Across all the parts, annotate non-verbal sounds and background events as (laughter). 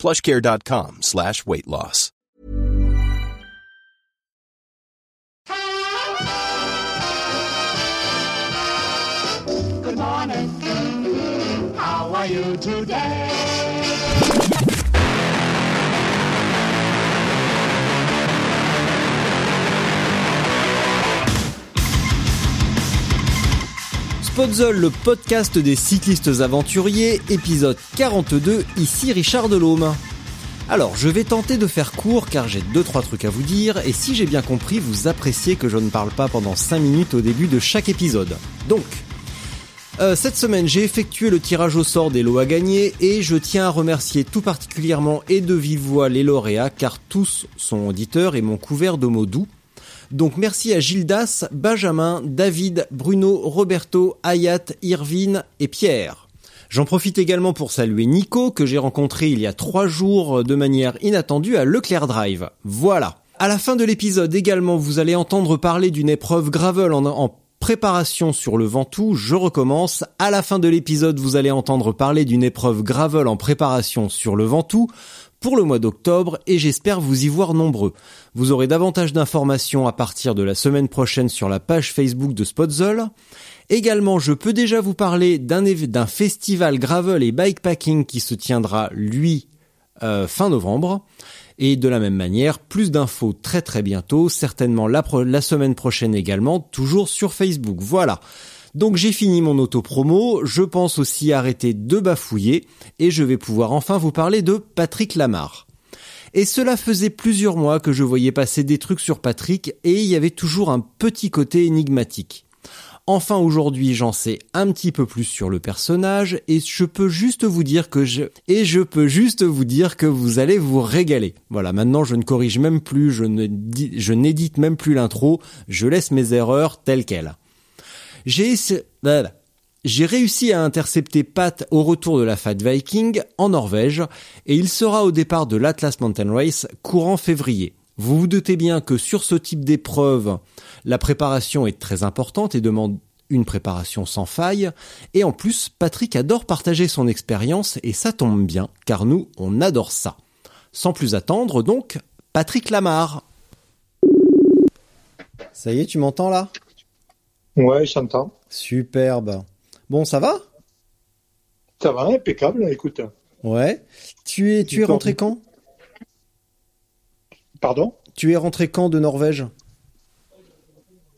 plushcare.com slash weight loss. Good morning. How are you today? Spotzol, le podcast des cyclistes aventuriers, épisode 42, ici Richard Delhomme. Alors, je vais tenter de faire court car j'ai 2-3 trucs à vous dire et si j'ai bien compris, vous appréciez que je ne parle pas pendant 5 minutes au début de chaque épisode. Donc, euh, cette semaine, j'ai effectué le tirage au sort des lots à gagner et je tiens à remercier tout particulièrement et de vive les lauréats car tous sont auditeurs et m'ont couvert de mots doux. Donc merci à Gildas, Benjamin, David, Bruno, Roberto, Ayat, Irvine et Pierre. J'en profite également pour saluer Nico que j'ai rencontré il y a trois jours de manière inattendue à Leclerc Drive. Voilà. À la fin de l'épisode également, vous allez entendre parler d'une épreuve gravel en, en préparation sur le Ventoux. Je recommence. À la fin de l'épisode, vous allez entendre parler d'une épreuve gravel en préparation sur le Ventoux pour le mois d'octobre et j'espère vous y voir nombreux. Vous aurez davantage d'informations à partir de la semaine prochaine sur la page Facebook de Spotzol. Également, je peux déjà vous parler d'un festival gravel et bikepacking qui se tiendra, lui, euh, fin novembre. Et de la même manière, plus d'infos très très bientôt, certainement la semaine prochaine également, toujours sur Facebook. Voilà. Donc j'ai fini mon auto-promo, je pense aussi arrêter de bafouiller et je vais pouvoir enfin vous parler de Patrick Lamar. Et cela faisait plusieurs mois que je voyais passer des trucs sur Patrick et il y avait toujours un petit côté énigmatique. Enfin aujourd'hui j'en sais un petit peu plus sur le personnage et je peux juste vous dire que je et je peux juste vous dire que vous allez vous régaler. Voilà, maintenant je ne corrige même plus, je je n'édite même plus l'intro, je laisse mes erreurs telles quelles. J'ai j'ai réussi à intercepter Pat au retour de la Fat Viking en Norvège et il sera au départ de l'Atlas Mountain Race courant février. Vous vous doutez bien que sur ce type d'épreuve, la préparation est très importante et demande une préparation sans faille. Et en plus, Patrick adore partager son expérience et ça tombe bien car nous, on adore ça. Sans plus attendre donc, Patrick Lamar. Ça y est, tu m'entends là? Ouais, j'entends. Superbe. Bon, ça va? Ça va, impeccable, écoute. Ouais. Tu es, tu es rentré quand? Pardon? Tu es rentré quand de Norvège?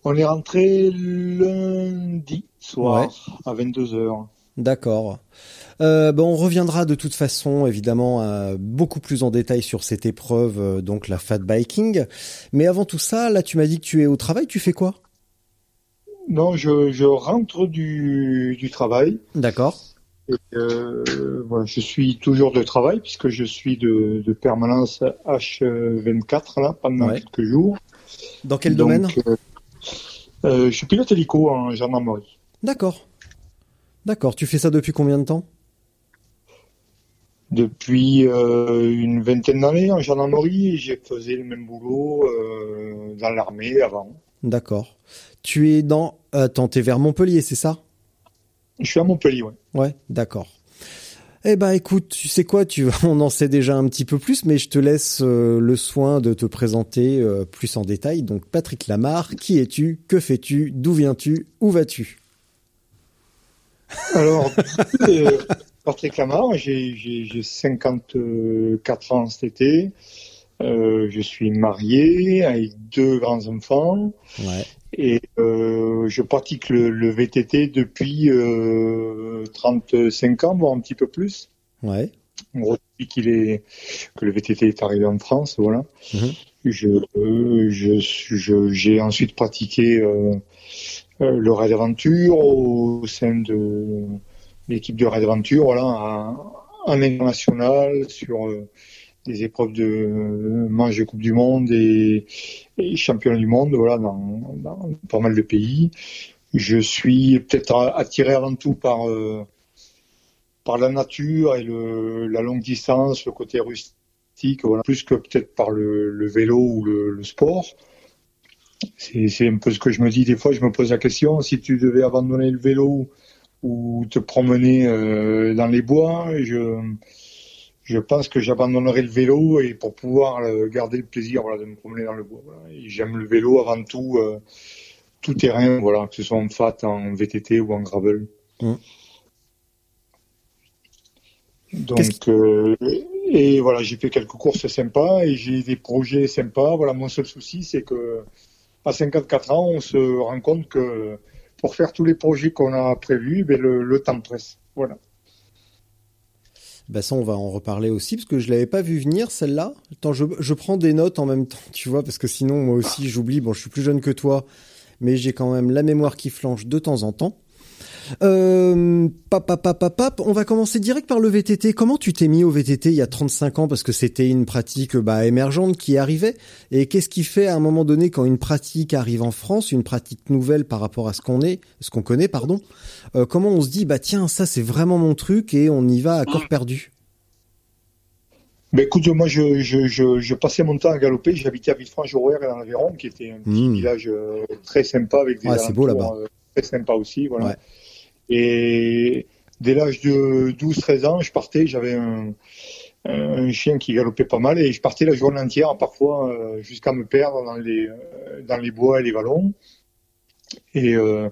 On est rentré lundi soir à 22h. D'accord. Euh, bon, on reviendra de toute façon, évidemment, euh, beaucoup plus en détail sur cette épreuve, euh, donc la fat biking. Mais avant tout ça, là, tu m'as dit que tu es au travail. Tu fais quoi? Non, je, je rentre du, du travail. D'accord. Et, euh, voilà, je suis toujours de travail puisque je suis de, de permanence H24 là pendant Ouais. quelques jours. Dans quel Donc, domaine? euh, euh, Je suis pilote hélico en gendarmerie. D'accord. D'accord. Tu fais ça depuis combien de temps? Depuis euh, une vingtaine d'années en gendarmerie, j'ai faisais le même boulot dans l'armée avant. D'accord. Tu es dans... Attends, t'es vers Montpellier, c'est ça? Je suis à Montpellier, ouais. Ouais, d'accord. Eh ben écoute, tu sais quoi, tu (laughs) on en sait déjà un petit peu plus, mais je te laisse euh, le soin de te présenter euh, plus en détail. Donc Patrick Lamar, qui es-tu? Que fais-tu? D'où viens-tu? Où vas-tu? (laughs) Alors, euh, Patrick Lamar, j'ai j'ai- j'ai 54 ans cet été. Euh, je suis marié avec deux grands-enfants Ouais. et euh, je pratique le, le VTT depuis euh, 35 ans, voire un petit peu plus. Ouais. Depuis qu'il est, que le VTT est arrivé en France, voilà. Mhm. Je, euh, je, je- j'ai ensuite pratiqué le raid aventure au sein de l'équipe de raid aventure, voilà, en, en international sur des épreuves de manche de Coupe du Monde et, et champion du monde, voilà, dans, pas mal de pays. Je suis peut-être attiré avant tout par euh, par la nature et le, la longue distance, le côté rustique, voilà, plus que peut-être par le, vélo ou le, le sport. C'est un peu ce que je me dis des fois. Je me pose la question si tu devais abandonner le vélo ou te promener euh, dans les bois, je je pense que j'abandonnerai le vélo et pour pouvoir garder le plaisir voilà, de me promener dans le bois. Voilà. J'aime le vélo avant tout, euh, tout terrain, voilà, que ce soit en fat, en VTT ou en gravel. Mmh. Donc, euh, et voilà, j'ai fait quelques courses sympas et j'ai des projets sympas. Voilà, mon seul souci, c'est que à 54 ans, on se rend compte que pour faire tous les projets qu'on a prévus, ben le, le temps presse. Voilà. Bah ça, on va en reparler aussi parce que je l'avais pas vu venir celle-là. Attends, je, je, prends des notes en même temps, tu vois, parce que sinon moi aussi j'oublie. Bon, je suis plus jeune que toi, mais j'ai quand même la mémoire qui flanche de temps en temps. Euh, pap, pap, pap, pap, on va commencer direct par le VTT. Comment tu t'es mis au VTT il y a 35 ans parce que c'était une pratique bah, émergente qui arrivait Et qu'est-ce qui fait à un moment donné quand une pratique arrive en France, une pratique nouvelle par rapport à ce qu'on est, ce qu'on connaît, pardon euh, Comment on se dit bah tiens ça c'est vraiment mon truc et on y va à corps perdu? Ben écoute, moi je, je, je, je, passais mon temps à galoper. J'habitais à Villefranche-Rouer dans l'Aveyron, qui était un petit mmh. village euh, très sympa avec des ouais, c'est beau là-bas. Très sympa aussi, voilà. Ouais. Et dès l'âge de 12-13 ans, je partais, j'avais un, chien qui galopait pas mal et je partais la journée entière, parfois euh, jusqu'à me perdre dans les, euh, dans les bois et les vallons. Et, euh,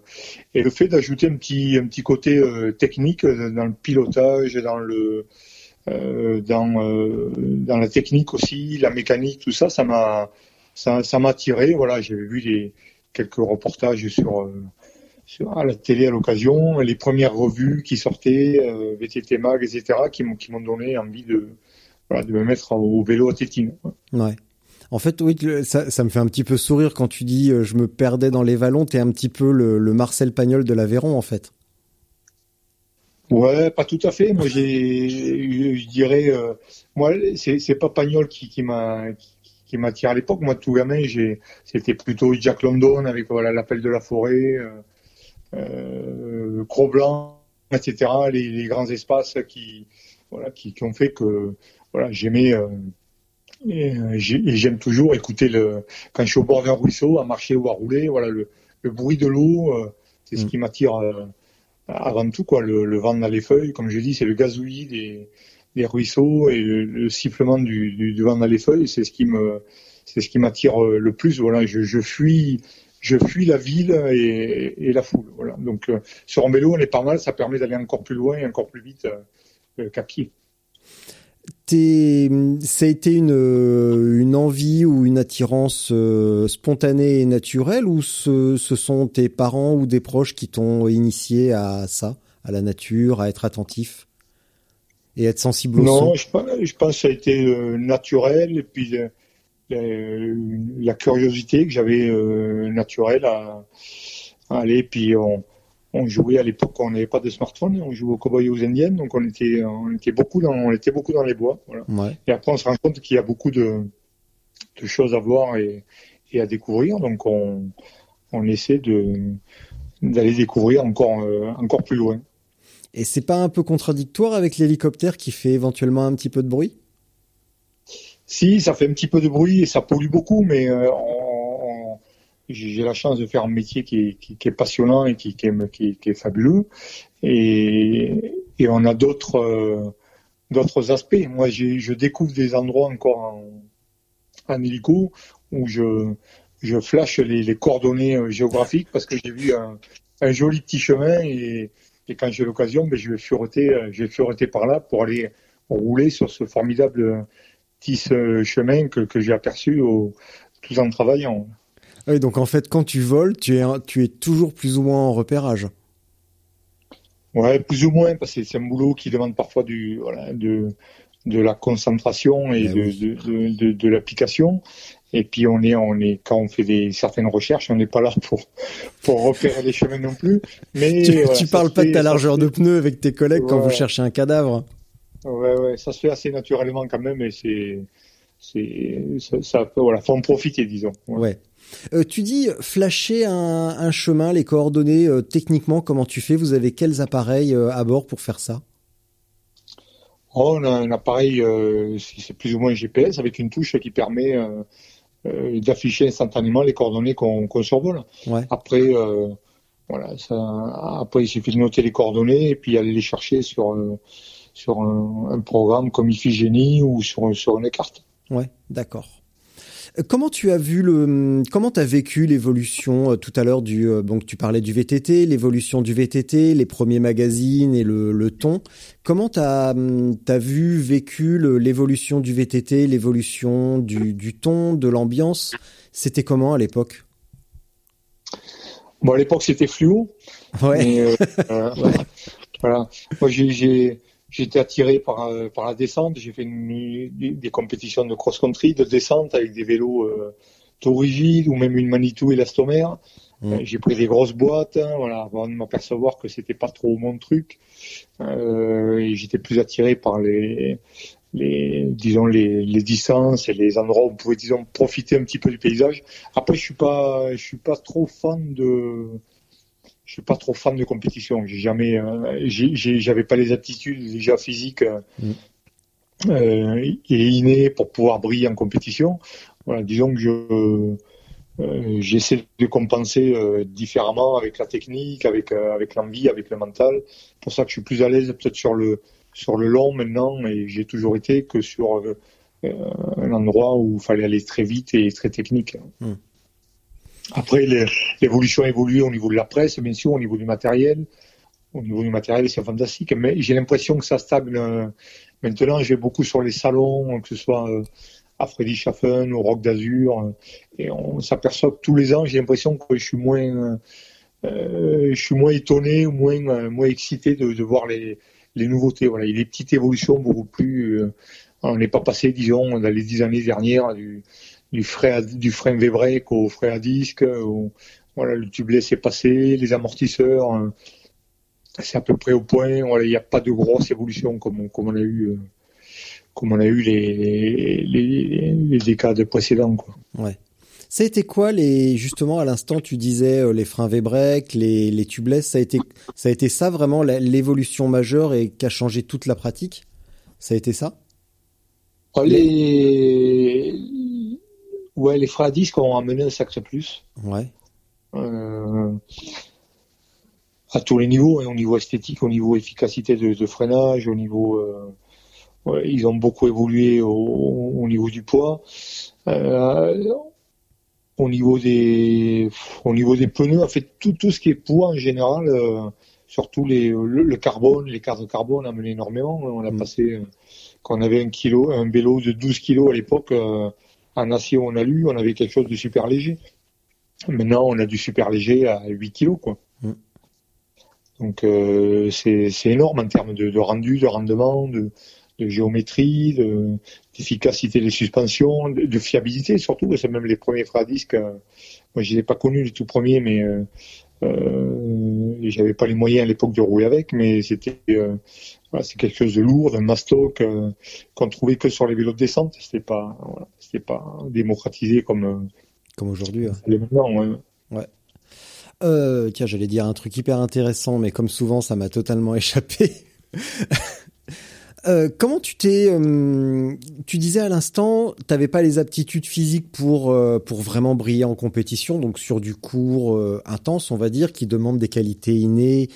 le fait d'ajouter un petit, côté technique dans le pilotage, dans la technique aussi, la mécanique, tout ça, ça m'a, attiré. Voilà, j'ai vu quelques reportages sur à la télé à l'occasion, les premières revues qui sortaient, euh, VTT Mag, etc., qui m'ont qui m'ont donné envie de voilà, de me mettre au vélo à Tétine. Ouais. En fait, oui, ça, ça, me fait un petit peu sourire quand tu dis euh, je me perdais dans les vallons. T'es un petit peu le, le Marcel Pagnol de l'Aveyron, en fait. Ouais, pas tout à fait. Moi, j'ai, je, dirais, euh, moi, c'est, c'est pas Pagnol qui, qui m'a, qui, qui m'attire à l'époque. Moi, tout gamin, j'ai, c'était plutôt Jack London avec voilà l'appel de la forêt. Euh, euh, Cro-Blanc, etc. Les, les, grands espaces qui, voilà, qui, qui ont fait que voilà, j'aimais euh, et, j'aime toujours écouter le quand je suis au bord d'un ruisseau, à marcher ou à rouler, voilà le, le bruit de l'eau, euh, c'est ce mm. qui m'attire euh, avant tout quoi. Le, le, vent dans les feuilles, comme je dis, c'est le gazouillis des, des ruisseaux et le, le sifflement du, du, du, vent dans les feuilles, c'est ce qui me c'est ce qui m'attire euh, le plus. Voilà, je, je fuis je fuis la ville et, et la foule. Voilà. Donc euh, sur un vélo, on est pas mal, ça permet d'aller encore plus loin et encore plus vite euh, qu'à pied. Ça a été une, une envie ou une attirance euh, spontanée et naturelle ou ce, ce, sont tes parents ou des proches qui t'ont initié à ça, à la nature, à être attentif et être sensible au non, son? Non, je, je, pense que ça a été euh, naturel et puis euh, la, la, curiosité que j'avais euh, naturelle à, à, aller. Puis on, on jouait à l'époque, on n'avait pas de smartphone, on jouait aux cowboys aux indiennes, donc on était, on était beaucoup dans, on était beaucoup dans les bois. Voilà. Ouais. Et après on se rend compte qu'il y a beaucoup de, de choses à voir et, et, à découvrir, donc on, on essaie de d'aller découvrir encore euh, encore plus loin. Et c'est pas un peu contradictoire avec l'hélicoptère qui fait éventuellement un petit peu de bruit? Si, ça fait un petit peu de bruit et ça pollue beaucoup, mais euh, j'ai la chance de faire un métier qui est, passionnant et qui, est, est, fabuleux. Et, on a d'autres euh, aspects. Moi, je découvre des endroits encore en, hélico où je, flash les, coordonnées euh, géographiques parce que j'ai vu un, joli petit chemin et, et quand j'ai l'occasion, ben, je vais fureter, je vais fureter par là pour aller rouler sur ce formidable petit chemin que, que j'ai aperçu au, tout en travaillant. Oui, donc en fait, quand tu voles, tu es, tu es toujours plus ou moins en repérage. Ouais, plus ou moins, parce que c'est un boulot qui demande parfois du, voilà, de, de la concentration et, eh de, oui. de, de, de l'application. Et puis on est, on est, quand on fait des certaines recherches, on n'est pas là pour pour repérer les chemins non plus. Mais (laughs) tu, voilà, tu parles pas de ta largeur fait... de pneu avec tes collègues quand vous cherchez un cadavre. Ouais, ouais, ça se fait assez naturellement quand même, et c'est, ça, ça, voilà, faut en profiter, disons. Ouais. Euh, tu dis flasher un, un, chemin, les coordonnées. Euh, techniquement, comment tu fais? Vous avez quels appareils euh, à bord pour faire ça? Oh, On a un appareil, c'est plus ou moins GPS, avec une touche qui permet d'afficher instantanément les coordonnées qu'on qu survole. Ouais. Après, voilà, ça, après il suffit de noter les coordonnées et puis aller les chercher sur sur un, un, programme comme Iphigénie ou sur, sur une carte. Ouais, d'accord. Euh, comment tu as vu le, comment as vécu l'évolution euh, tout à l'heure du, euh, donc tu parlais du VTT, l'évolution du VTT, les premiers magazines et le, le ton. Comment t'as, as vu, vécu l'évolution du VTT, l'évolution du, du ton, de l'ambiance? C'était comment à l'époque? Bon, à l'époque c'était fluo. Ouais. Mais, euh, (laughs) ouais. Voilà. Moi j'ai été attiré par, euh, par la descente. J'ai fait une, des, des, compétitions de cross-country, de descente avec des vélos euh, tout rigides ou même une Manitou élastomère. Mmh. Euh, j'ai pris des grosses boîtes, hein, voilà, avant de m'apercevoir que c'était pas trop mon truc. Euh, et j'étais plus attiré par les, les disons les, les, distances et les endroits où on pouvait disons profiter un petit peu du paysage. Après, je suis pas, je suis pas trop fan de je suis pas trop fan de compétition. J'ai jamais, euh, j'avais pas les aptitudes déjà physiques euh, mm. euh, et innées pour pouvoir briller en compétition. Voilà, disons que je euh, j'essaie de compenser différemment avec la technique, avec avec l'envie, avec le mental. C'est pour ça que je suis plus à l'aise peut-être sur le sur le long maintenant et j'ai toujours été que sur un endroit où il fallait aller très vite et très technique. Mm. Après, l'évolution a évolué au niveau de la presse, bien sûr, au niveau du matériel. Au niveau du matériel, c'est fantastique, mais j'ai l'impression que ça stagne. Euh, maintenant, je vais beaucoup sur les salons, que ce soit euh, à Freddy Schaffen, au Rock d'Azur, euh, et on s'aperçoit que tous les ans, j'ai l'impression que je suis moins, je suis moins étonné moins, moins excité de, voir les, nouveautés. Voilà, il y a des petites évolutions beaucoup plus. on n'est pas passé, disons, dans les dix années dernières du frein, du frein V-brake au frein à disque. Où, voilà, le tubeless est passé, les amortisseurs, hein, c'est à peu près au point. Voilà, il n'y a pas de grosse évolution comme, comme on a eu, euh, comme on a eu les, les, les décades précédents. Quoi. Ouais. Ça a été quoi les justement à l'instant tu disais euh, les freins V-brake, les, les tubeless, ça a été ça a été ça vraiment l'évolution majeure et qui a changé toute la pratique? Ça a été ça? Les Ouais, les freins à disque ont amené un sacré plus. Ouais. Euh, à tous les niveaux, hein, au niveau esthétique, au niveau efficacité de, de freinage, au niveau, euh, ouais, ils ont beaucoup évolué au, au niveau du poids. Euh, au niveau des, au niveau des pneus, en fait, tout, tout ce qui est poids en général, euh, surtout les, le, le, carbone, les cartes de carbone a amené énormément. On a mm. passé, quand on avait un kilo, un vélo de 12 kilos à l'époque, euh, en acier ou en alu, on avait quelque chose de super léger. Maintenant, on a du super léger à 8 kilos, quoi. Mm. Donc, euh, c'est énorme en termes de, de, rendu, de rendement, de, de géométrie, d'efficacité des suspensions, de, de, fiabilité surtout. C'est même les premiers freins à disque. Euh, moi, je les ai pas connus les tout premiers, mais euh, euh, j'avais pas les moyens à l'époque de rouler avec, mais c'était euh, voilà, c'est quelque chose de lourd, un mastoc euh, qu'on trouvait que sur les vélos de descente. C'était pas, voilà, c'était pas démocratisé comme euh, comme aujourd'hui. Hein. Maintenant, ouais. ouais. Euh, tiens, j'allais dire un truc hyper intéressant, mais comme souvent, ça m'a totalement (laughs) échappé. Euh, comment tu t'es, euh, tu disais à l'instant, t'avais pas les aptitudes physiques pour euh, pour vraiment briller en compétition, donc sur du cours intense, on va dire, qui demande des qualités innées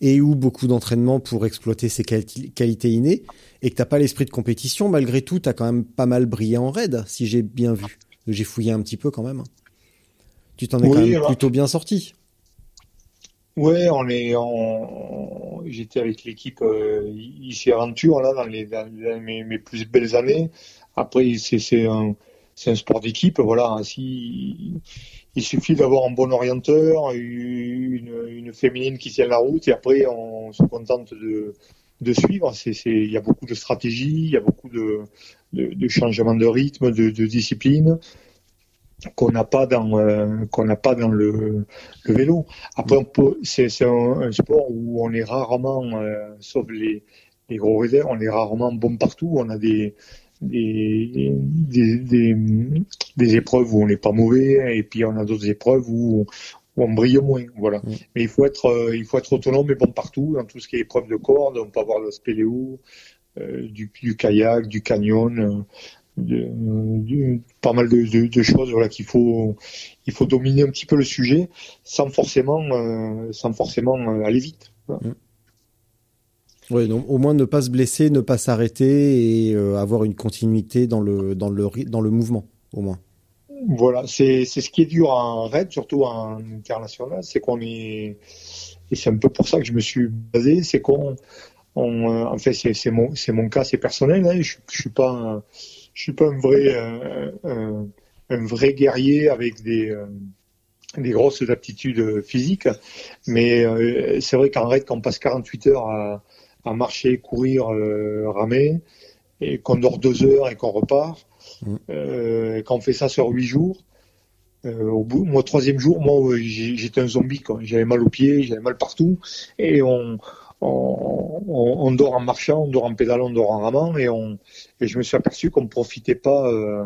et ou beaucoup d'entraînement pour exploiter ces quali qualités innées, et que t'as pas l'esprit de compétition. Malgré tout, t'as quand même pas mal brillé en raid, si j'ai bien vu. J'ai fouillé un petit peu quand même. Tu t'en es oui, quand même plutôt bien sorti. Ouais, on est, j'étais avec l'équipe euh, ici Aventure là dans, les, dans mes, plus belles années. Après, c'est un, un sport d'équipe, voilà. Si il suffit d'avoir un bon orienteur, une, féminine qui tient la route, et après on se contente de de suivre. Il y a beaucoup de stratégie, il y a beaucoup de, de, de changements de rythme, de, de discipline qu'on n'a pas dans euh, qu'on n'a pas dans le, le vélo. Après, c'est, un, un, sport où on est rarement, euh, sauf les les gros réserves, on est rarement bon partout. On a des des, des, des, épreuves où on n'est pas mauvais et puis on a d'autres épreuves où, où, on brille moins. Voilà. Mais il faut être euh, il faut être autonome et bon partout dans tout ce qui est épreuve de corde. On peut avoir le spéléo, du, du, kayak, du canyon. Euh, pas mal de, de, choses voilà qu'il faut il faut dominer un petit peu le sujet sans forcément sans forcément aller vite. Mm. Oui, donc au moins ne pas se blesser, ne pas s'arrêter et euh, avoir une continuité dans le dans le dans le mouvement, au moins. Voilà, c'est c'est ce qui est dur en raid, surtout en international, c'est qu'on est et c'est un peu pour ça que je me suis basé, c'est qu'on on, euh, en fait c'est mon c'est mon cas, c'est personnel, hein, je, je suis pas je suis pas un vrai euh, un, vrai guerrier avec des des grosses aptitudes physiques, mais c'est vrai qu'en raid, quand on passe 48 heures à, à marcher, courir, euh, ramer, et qu'on dort deux heures et qu'on repart, mm. euh, quand on fait ça sur huit jours, euh, au bout, moi troisième jour, moi j'étais un zombie, quoi. J'avais mal aux pieds, j'avais mal partout, et on, on, on, dort en marchant, on dort en pédalant, on dort en ramant, et on, et je me suis aperçu qu'on ne profitait pas euh,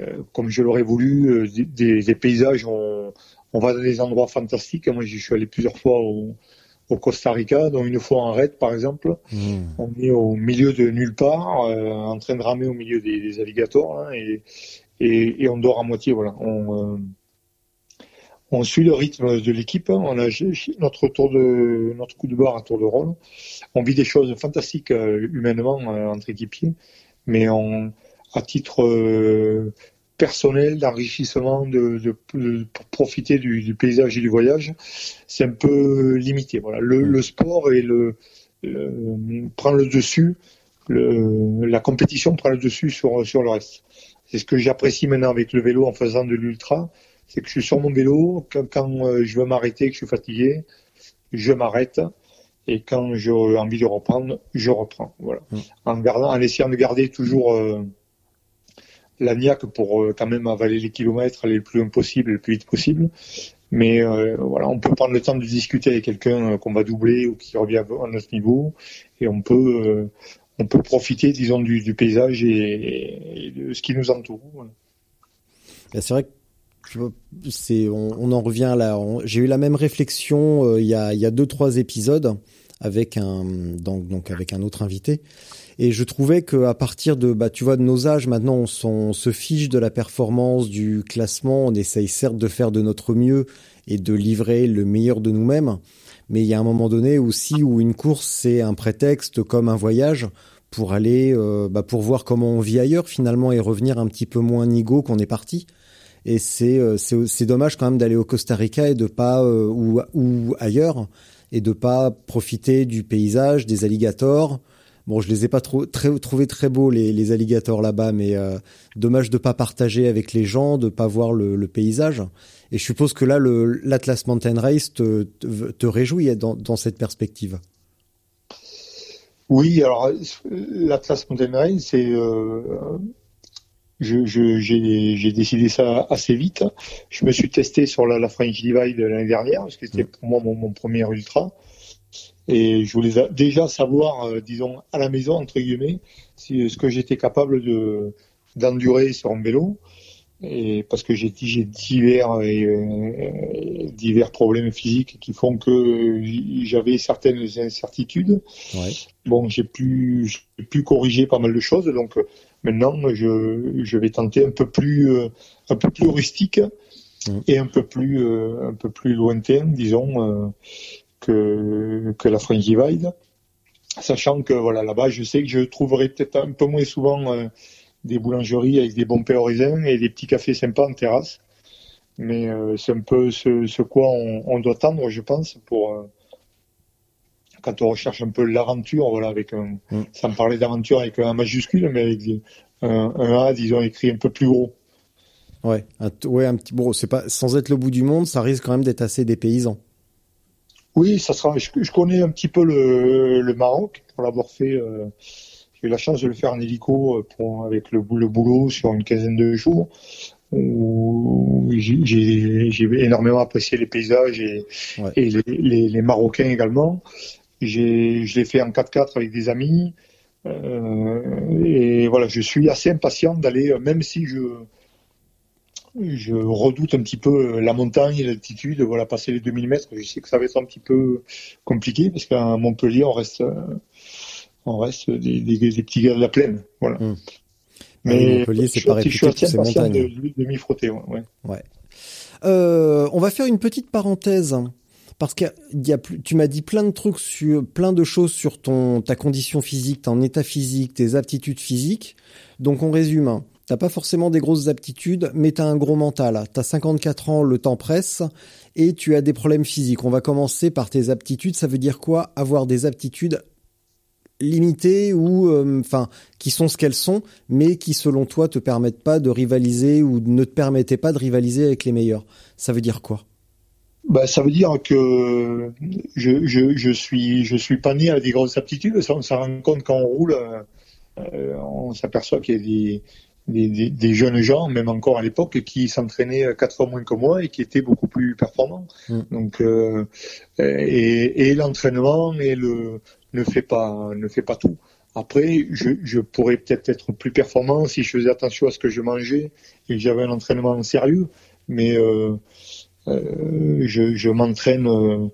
euh, comme je l'aurais voulu euh, des, des, paysages. On, on va dans des endroits fantastiques. Moi, je suis allé plusieurs fois au, au Costa Rica, dont une fois en raid par exemple, hmm. on est au milieu de nulle part, euh, en train de ramer au milieu des, des alligators, hein, et, et, et, on dort à moitié. Voilà, on, euh, on suit le rythme de l'équipe. Hein. On a notre tour de notre coup de barre à tour de rôle. On vit des choses fantastiques euh, humainement entre équipiers, mais on, à titre personnel, d'enrichissement, de, de, de, pour profiter du, du, paysage et du voyage, c'est un peu limité. Voilà, le, le sport et le, le, prend le dessus, le, la compétition prend le dessus sur sur le reste. C'est ce que j'apprécie maintenant avec le vélo en faisant de l'ultra, c'est que je suis sur mon vélo quand, quand euh, je veux m'arrêter, que je suis fatigué, je m'arrête. Et quand j'ai envie de reprendre, je reprends. Voilà. Mm. En gardant, en essayant de garder toujours euh, la niaque pour euh, quand même avaler les kilomètres, aller le plus loin possible, le plus vite possible. Mais euh, voilà, on peut prendre le temps de discuter avec quelqu'un qu'on va doubler ou qui revient à notre niveau, et on peut on peut profiter, disons, du, du paysage et, de ce qui nous entoure. C'est vrai que c'est on, on, en revient là. J'ai eu la même réflexion il y a il y a deux trois épisodes avec un donc donc avec un autre invité et je trouvais que à partir de, bah, tu vois, de nos âges, maintenant, on, se fiche de la performance, du classement. On essaye certes de faire de notre mieux et de livrer le meilleur de nous-mêmes. Mais il y a un moment donné aussi où une course, c'est un prétexte comme un voyage pour aller, euh, bah, pour voir comment on vit ailleurs finalement et revenir un petit peu moins nigo qu'on est parti. Et c'est euh, c'est dommage quand même d'aller au Costa Rica et de pas euh, ou, ou ailleurs et de pas profiter du paysage, des alligators, Bon, je les ai pas trop très, trouvé très beaux les, les alligators là-bas, mais euh, dommage de pas partager avec les gens, de pas voir le, le paysage. Et je suppose que là, le l'Atlas Mountain Race te, te, te réjouit dans, dans, cette perspective. Oui, alors l'Atlas Mountain Race, c'est euh, j'ai je, décidé ça assez vite. Je me suis testé sur la, la French Divide l'année dernière, parce que c'était pour moi mon, mon premier ultra. Et je voulais déjà savoir, euh, disons, à la maison, entre guillemets, si, ce que j'étais capable de d'endurer sur un vélo. Et parce que j'ai divers et, euh, divers problèmes physiques qui font que j'avais certaines incertitudes. Ouais. Bon, j'ai pu j'ai pu corriger pas mal de choses. Donc maintenant, je, je vais tenter un peu plus euh, un peu plus rustique mmh. et un peu plus un peu plus lointain, disons que, que la French Divide. Sachant que voilà là-bas, je sais que je trouverai peut-être un peu moins souvent euh, des boulangeries avec des bons pains et des petits cafés sympas en terrasse. Mais euh, c'est un peu ce, ce quoi on, on, doit tendre, je pense, pour euh, quand on recherche un peu l'aventure, voilà, avec un, mm. sans parler d'aventure avec un majuscule, mais avec un, un, A, disons, écrit un peu plus gros. Ouais, un, ouais, un petit bon, c'est pas sans être le bout du monde, ça risque quand même d'être assez dépaysant. Oui, ça sera. Je, connais un petit peu le, le Maroc pour l'avoir fait. Euh, j'ai eu la chance de le faire en hélico euh, pour, avec le, le boulot sur une quinzaine de jours. J'ai énormément apprécié les paysages et, et les, les, les, Marocains également. Je l'ai fait en 4x4 avec des amis. Euh, et voilà, je suis assez impatient d'aller, même si je, je redoute un petit peu la montagne et l'altitude, voilà, passer les 2000 mètres, je sais que ça va être un petit peu compliqué parce qu'à Montpellier, on reste, on reste des, des, des petits gars de la plaine, voilà. Hum. Mais Montpellier, c'est pas réputé pour ses montagnes. De, de m'y frotter, ouais. ouais. Euh, on va faire une petite parenthèse parce qu'il y a tu m'as dit plein de trucs sur plein de choses sur ton ta condition physique, ton état physique, tes aptitudes physiques. Donc on résume. Hein. T'as pas forcément des grosses aptitudes, mais t'as un gros mental. T'as 54 ans, le temps presse, et tu as des problèmes physiques. On va commencer par tes aptitudes. Ça veut dire quoi Avoir des aptitudes limitées ou euh, enfin qui sont ce qu'elles sont, mais qui selon toi te permettent pas de rivaliser ou ne te permettaient pas de rivaliser avec les meilleurs? Ça veut dire quoi? Bah, ça veut dire que je, je, je suis je suis pas né avec des grosses aptitudes. Ça, on s'en rend compte quand on roule, euh, on s'aperçoit qu'il y a des, des, des, jeunes gens, même encore à l'époque, qui s'entraînaient quatre fois moins que moi et qui étaient beaucoup plus performants. Mm. Donc euh, et, et l'entraînement et le, ne fait pas, ne fait pas tout. Après, je, je pourrais peut-être être plus performant si je faisais attention à ce que je mangeais et que j'avais un entraînement sérieux. Mais euh, euh, je, je m'entraîne euh,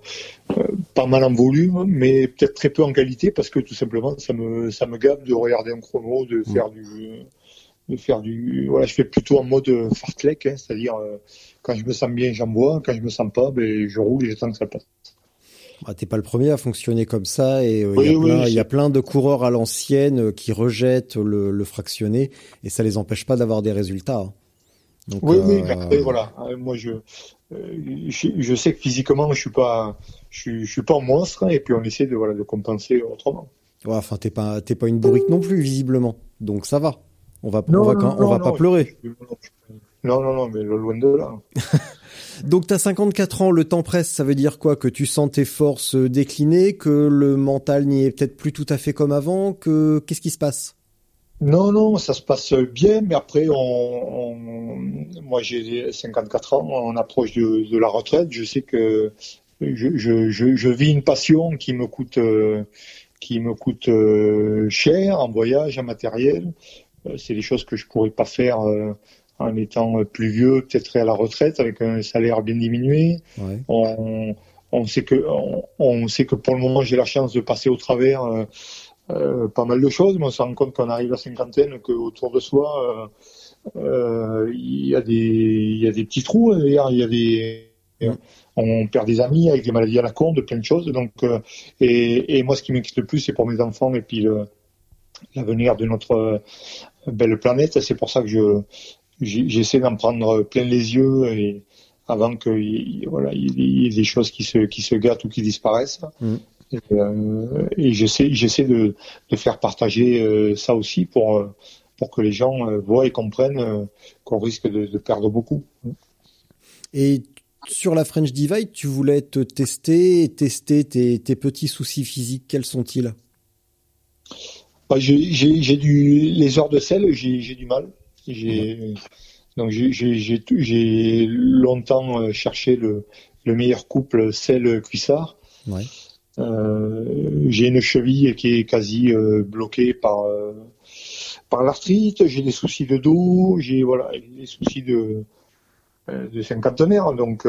pas mal en volume, mais peut-être très peu en qualité parce que tout simplement ça me ça me gave de regarder un chrono, de mmh. faire du de faire du voilà, je fais plutôt en mode fartlek, hein, c'est-à-dire euh, quand je me sens bien, j'en bois, quand je me sens pas, ben je roule et j'attends que ça passe. Ah, T'es pas le premier à fonctionner comme ça et euh, il y, y, a plein de coureurs à l'ancienne euh, qui rejettent le, le, fractionné et ça les empêche pas d'avoir des résultats. Hein. Donc, oui, oui, euh... voilà. Euh, moi, je, je, je, sais que physiquement, je suis pas, je suis, je suis pas un monstre et puis on essaie de voilà de compenser autrement. Ouais, enfin, t'es pas, t'es pas une bourrique non plus visiblement, donc ça va. On va, on va, non, on va pas pleurer. Non, non, non, mais loin de là. (laughs) Donc tu as 54 ans, le temps presse, ça veut dire quoi? Que tu sens tes forces décliner, que le mental n'y est peut-être plus tout à fait comme avant, que qu'est-ce qui se passe? Non, non, ça se passe bien, mais après, on, on... moi j'ai 54 ans, on approche de, de, la retraite. Je sais que je, je, je, je, vis une passion qui me coûte, qui me coûte cher en voyage, en matériel. C'est des choses que je pourrais pas faire en étant plus vieux, peut-être à la retraite avec un salaire bien diminué. Ouais. On, on, sait que on, on, sait que pour le moment j'ai la chance de passer au travers euh, pas mal de choses, mais on se rend compte qu'on arrive à cinquantaine, que autour de soi euh, il y a des y a des petits trous, il y a des on perd des amis avec des maladies à la con, de plein de choses. Donc euh, et, et moi ce qui m'inquiète le plus c'est pour mes enfants et puis l'avenir de notre belle planète. C'est pour ça que je j'essaie d'en prendre plein les yeux et avant que voilà il y ait des choses qui se qui se gâtent ou qui disparaissent. Mm. Et, euh, et j'essaie j'essaie de, de faire partager euh, ça aussi pour euh, pour que les gens voient et comprennent qu'on risque de, de, perdre beaucoup. Et sur la French Divide, tu voulais te tester et tester tes, tes petits soucis physiques. Quels sont-ils? Bah, J'ai du les heures de sel, j'ai du mal. J'ai donc j'ai longtemps cherché le, le meilleur couple sel cuissard. Ouais. Euh, j'ai une cheville qui est quasi euh, bloquée par euh, par l'arthrite. J'ai des soucis de dos. J'ai voilà des soucis de de cinquantenaire. Donc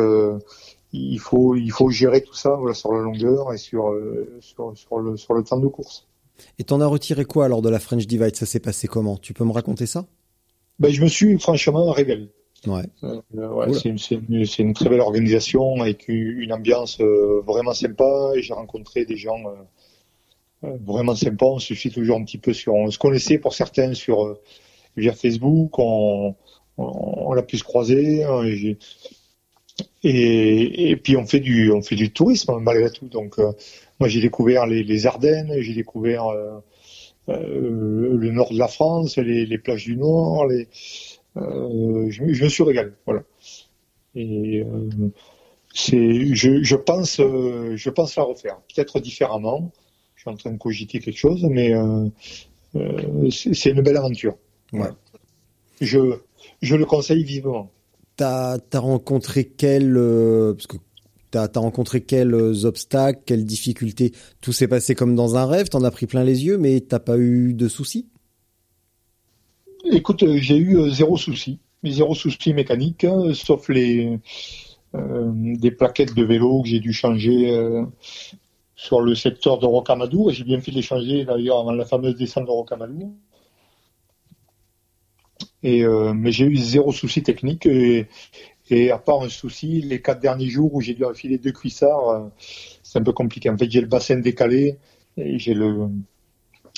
il faut il faut gérer tout ça voilà, sur la longueur et sur sur sur le sur le temps de course. Et t'en as retiré quoi alors de la French Divide? Ça s'est passé comment? Tu peux me raconter ça? Ben, je me suis franchement régalé. Ouais. Euh, ouais c'est une, très belle organisation avec une ambiance euh, vraiment sympa. J'ai rencontré des gens euh, vraiment sympas. On se suit toujours un petit peu sur. On se connaissait pour certains sur via Facebook. On, on, on, a pu se croiser. Et, et, puis on fait du on fait du tourisme malgré tout. Donc moi j'ai découvert les, les Ardennes. J'ai découvert euh, le nord de la France, les, les plages du Nord, les, je, je, me suis régalé, voilà. Et euh, c'est, je, je, pense, je pense la refaire, peut-être différemment. Je suis en train de cogiter quelque chose, mais c'est une belle aventure. Ouais. Je, je le conseille vivement. T'as as rencontré quel parce que t'as as rencontré quels obstacles, quelles difficultés? Tout s'est passé comme dans un rêve, t'en as pris plein les yeux, mais t'as pas eu de soucis? Écoute, j'ai eu zéro souci, zéro souci mécanique, hein, sauf les des plaquettes de vélo que j'ai dû changer sur le secteur de Rocamadour, et j'ai bien fait les changer d'ailleurs avant la fameuse descente de Rocamadour. Et, euh, mais j'ai eu zéro souci technique. Et, à part un souci, les quatre derniers jours où j'ai dû enfiler deux cuissards, euh, c'est un peu compliqué. En fait, j'ai le bassin décalé et j'ai le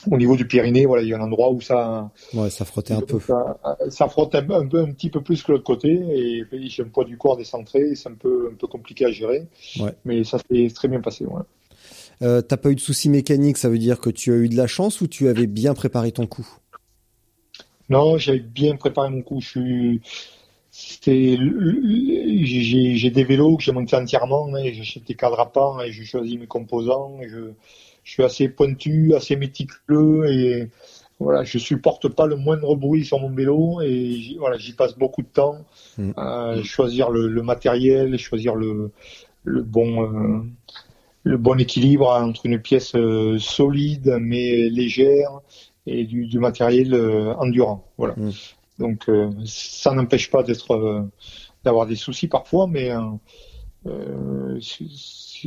au niveau du Pyrénées, voilà, il y a un endroit où ça, ouais, ça frottait un peu. Ça, frotte un, peu, un petit peu plus que l'autre côté, et, j'ai un poids du corps décentré, c'est un peu, un peu compliqué à gérer. Ouais. Mais ça s'est très bien passé. Ouais. Euh, T'as pas eu de soucis mécaniques, ça veut dire que tu as eu de la chance ou tu avais bien préparé ton coup? Non, j'avais bien préparé mon coup. Je j'ai des vélos que j'ai montés entièrement, hein, j'ai acheté des cadres à part et j'ai choisi mes composants. je, suis assez pointu, assez méticuleux et voilà, je supporte pas le moindre bruit sur mon vélo et voilà, j'y passe beaucoup de temps mm. à choisir le, matériel, choisir le, le bon euh, le bon équilibre entre une pièce euh, solide mais légère et du, matériel euh, endurant. Voilà. Mm. Donc euh, ça n'empêche pas d'être euh, d'avoir des soucis parfois, mais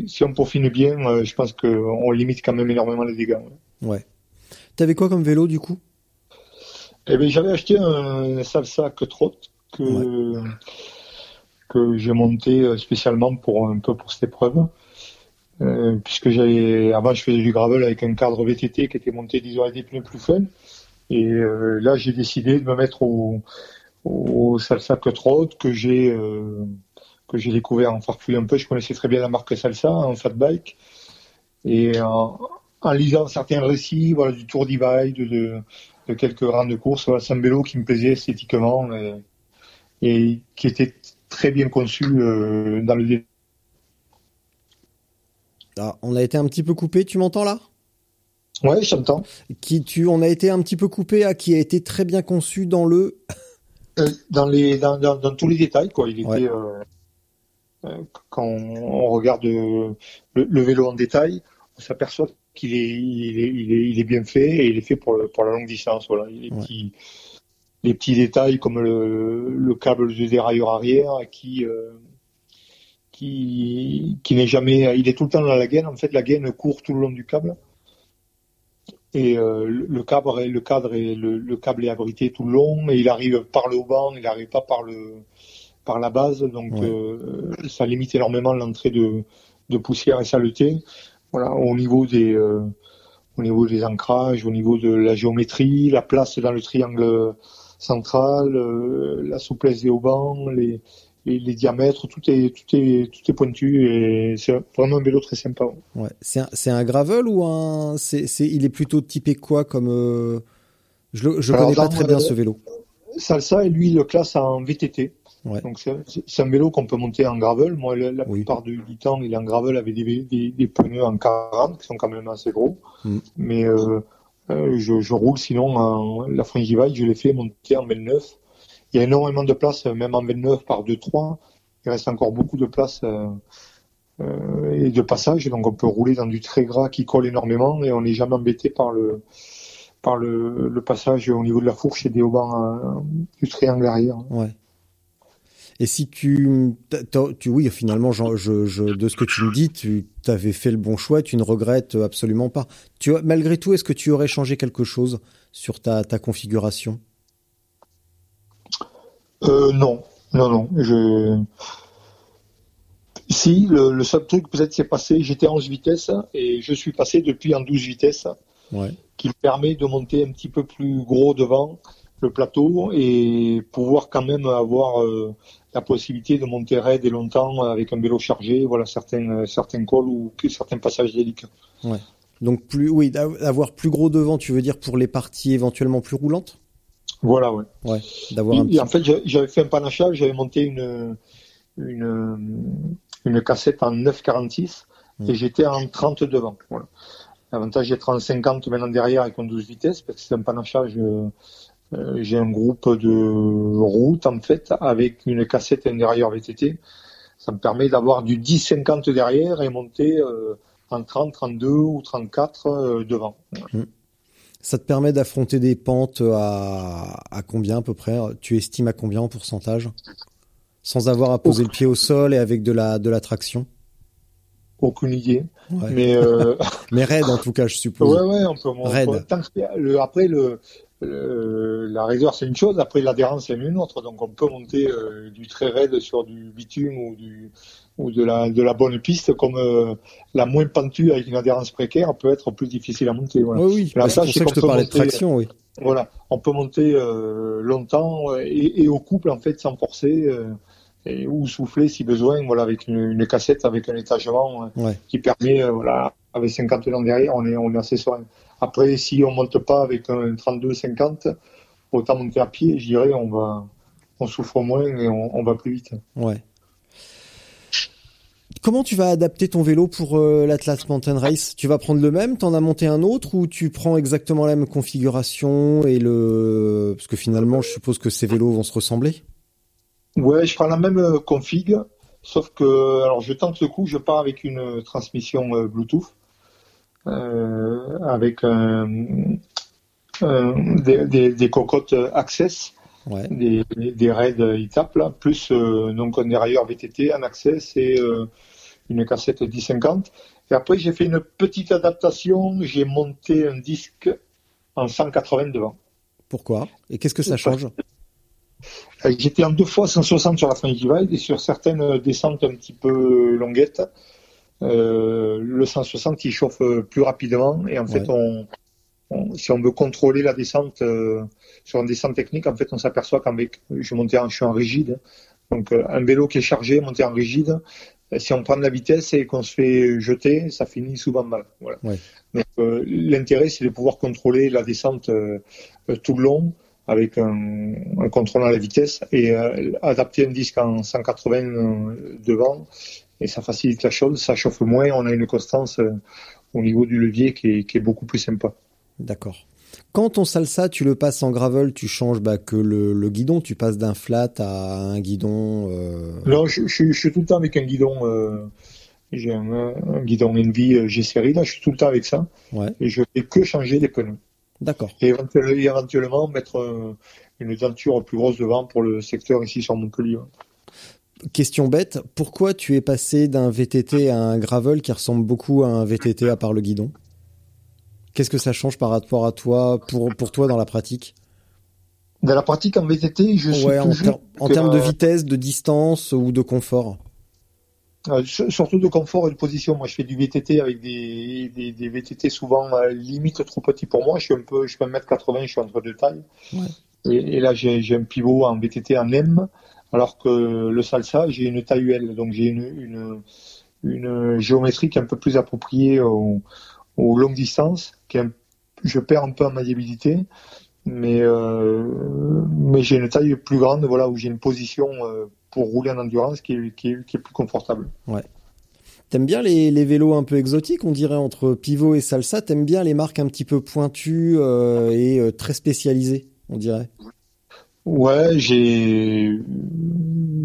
si, on peaufine bien, je pense qu'on limite quand même énormément les dégâts. Ouais. T'avais quoi comme vélo du coup? Eh bien, j'avais acheté un Salsa Cutrot que que j'ai monté spécialement pour un peu pour cette épreuve. Euh, puisque j'avais avant je faisais du gravel avec un cadre VTT qui était monté disons avec des pneus plus fun et euh, là j'ai décidé de me mettre au, au Salsa Cutroad que j'ai euh, que j'ai découvert en farfouillant un peu. Je connaissais très bien la marque Salsa en fat bike. Et en, en lisant certains récits voilà du Tour Divide de, de quelques rangs de course voilà, c'est un vélo qui me plaisait esthétiquement et, et qui était très bien conçu dans le ah, on a été un petit peu coupé, tu m'entends là? Ouais, j'entends. Qui tu on a été un petit peu coupé à qui a été très bien conçu dans le euh, dans les dans, tous les détails quoi, il était euh, euh, quand on regarde le, vélo en détail, on s'aperçoit qu'il est il est, bien fait et il est fait pour pour la longue distance voilà, les petits les petits détails comme le, le câble de dérailleur arrière qui qui, qui n'est jamais, il est tout le temps dans la gaine. En fait, la gaine court tout le long du câble. Et euh, le, cadre, le cadre est, le, câble est abrité tout le long, mais il arrive par le haut il n'arrive pas par le, par la base, donc euh, ça limite énormément l'entrée de, de poussière et saleté. Voilà, au niveau des, euh, au niveau des ancrages, au niveau de la géométrie, la place dans le triangle central, la souplesse des haubans, les, les, diamètres, tout est, tout est, tout est pointu et c'est vraiment un vélo très sympa. Ouais. C'est un, c'est un gravel ou un, c'est, c'est, il est plutôt typé quoi comme, euh... je le, je connais pas très bien ce vélo. Salsa, et lui, il le classe en VTT. Ouais. Donc c'est, un vélo qu'on peut monter en gravel. Moi, la, plupart du, temps, il est en gravel avec des, des, des, pneus en 40 qui sont quand même assez gros. Mm. Mais euh, euh, je, je, roule sinon en, la Frangivide, je l'ai fait monter en 29 il y a énormément de place, même en 29 par 2-3. Il reste encore beaucoup de place euh, euh, et de passage. Donc on peut rouler dans du très gras qui colle énormément et on n'est jamais embêté par le par le, le, passage au niveau de la fourche et des haubans du triangle arrière. Ouais. Et si tu, tu oui, finalement, je, je, de ce que tu me dis, tu avais fait le bon choix, tu ne regrettes absolument pas. Tu, malgré tout, est-ce que tu aurais changé quelque chose sur ta, ta configuration? Euh, non, non, non. Je... Si, le, seul truc peut-être qui s'est passé, j'étais en 11 vitesses et je suis passé depuis en 12 vitesses, qui me permet de monter un petit peu plus gros devant le plateau et pouvoir quand même avoir euh, la possibilité de monter raide et longtemps avec un vélo chargé, voilà certains certains cols ou certains passages délicats. Ouais. Donc plus oui, avoir plus gros devant, tu veux dire pour les parties éventuellement plus roulantes? Voilà, ouais. Ouais, d'avoir un En fait, j'avais fait un panachage, j'avais monté une, une, une cassette en 9,46 et hmm. j'étais en 30 devant. Voilà. L'avantage d'être en 50 maintenant derrière avec un 12 vitesses, parce que c'est un panachage, euh, euh, j'ai un groupe de route en fait, avec une cassette dérailleur VTT. ça me permet d'avoir du 10-50 derrière et monter euh, en 30, 32 ou 34 euh, devant. Ça te permet d'affronter des pentes à, à combien à peu près? Tu estimes à combien en pourcentage? Sans avoir à poser le pied au sol et avec de la, de la traction? Aucune idée. Ouais. Mais, euh, (laughs) Mais raide en tout cas, je suppose. ouais, ouais, on peut, on Raide. peut- tant que c'est- le, après, le, la raideur, c'est une chose, après l'adhérence, c'est une autre. Donc, on peut monter euh, du très raide sur du bitume ou, du, ou de, la, de la bonne piste, comme euh, la moins pentue avec une adhérence précaire peut être plus difficile à monter. Voilà. Oui, oui. Là, c'est ça, pour je ça que te de traction, oui. Voilà, on peut monter euh, longtemps euh, et, et au couple en fait sans forcer euh, et, ou souffler si besoin. Voilà, avec une, une cassette avec un étagement euh, Ouais. qui permet, euh, voilà, avec 50 ans derrière, on est on est assez serein. Après, si on monte pas avec un 32-50, autant monter à pied. Je dirais, on va on souffre moins et on, on va plus vite. Ouais. Comment tu vas adapter ton vélo pour euh, l'Atlas Mountain Race? Tu vas prendre le même, t'en as monté un autre ou tu prends exactement la même configuration et le parce que finalement je suppose que ces vélos vont se ressembler? Ouais, je prends la même euh, config, sauf que alors je tente le coup, je pars avec une euh, transmission Bluetooth, avec un- un- des, des- des cocottes euh, Access, Ouais. des, des raids étapes là, plus euh, donc un dérailleur VTT, un Access et euh, une cassette 1050. Et après j'ai fait une petite adaptation, j'ai monté un disque en 180 devant. Pourquoi? Et qu'est-ce que ça change? Euh, J'étais en deux fois 160 sur la French Divide et sur certaines descentes un petit peu longuettes, euh, le 160 il chauffe plus rapidement et en fait on, on- si on veut contrôler la descente euh, sur une descente technique, en fait on s'aperçoit qu'avec je montais en, je suis en rigide, donc euh, un vélo qui est chargé, monté en rigide, euh, si on prend de la vitesse et qu'on se fait jeter, ça finit souvent mal. Voilà. Ouais. Donc euh, l'intérêt c'est de pouvoir contrôler la descente euh, euh, tout le long avec un, un contrôle à la vitesse et euh, adapter un disque en 180 euh, devant et ça facilite la chose, ça chauffe moins, on a une constance euh, au niveau du levier qui est, qui est beaucoup plus sympa. D'accord. Quand ton salsa, tu le passes en gravel, tu changes bah, que le, le guidon, tu passes d'un flat à un guidon. euh, Non, je, je, je suis tout le temps avec un guidon, euh, j'ai un, un guidon Envy euh, G-Série, là je suis tout le temps avec ça Ouais, et je fais que changer les pneus. d'accord. Et éventuellement, et éventuellement mettre euh, une denture plus grosse devant pour le secteur ici sur Montpellier. Question bête, pourquoi tu es passé d'un VTT à un gravel qui ressemble beaucoup à un VTT à part le guidon? Qu'est-ce que ça change par rapport à toi, pour, pour toi dans la pratique? Dans la pratique en VTT, je suis Ouais, en, ter- termes de vitesse, de distance ou de confort? Euh, sur- surtout de confort et de position. Moi, je fais du VTT avec des, des, des VTT souvent euh, limite trop petits pour moi. Je suis un peu, je fais 1m80, je suis entre deux tailles. Ouais. Et, et là, j'ai j'ai un pivot en VTT en M, alors que le salsa, j'ai une taille UL. Donc, j'ai une, une, une géométrie qui est un peu plus appropriée aux, aux longues distances. Qui un- je perds un peu en maniabilité, mais, euh, mais j'ai une taille plus grande, voilà, où j'ai une position euh, pour rouler en endurance qui est, qui est, qui est plus confortable. T'aimes bien les, les vélos un peu exotiques, on dirait entre pivot et salsa? T'aimes bien les marques un petit peu pointues euh, et euh, très spécialisées, on dirait? Ouais, j'ai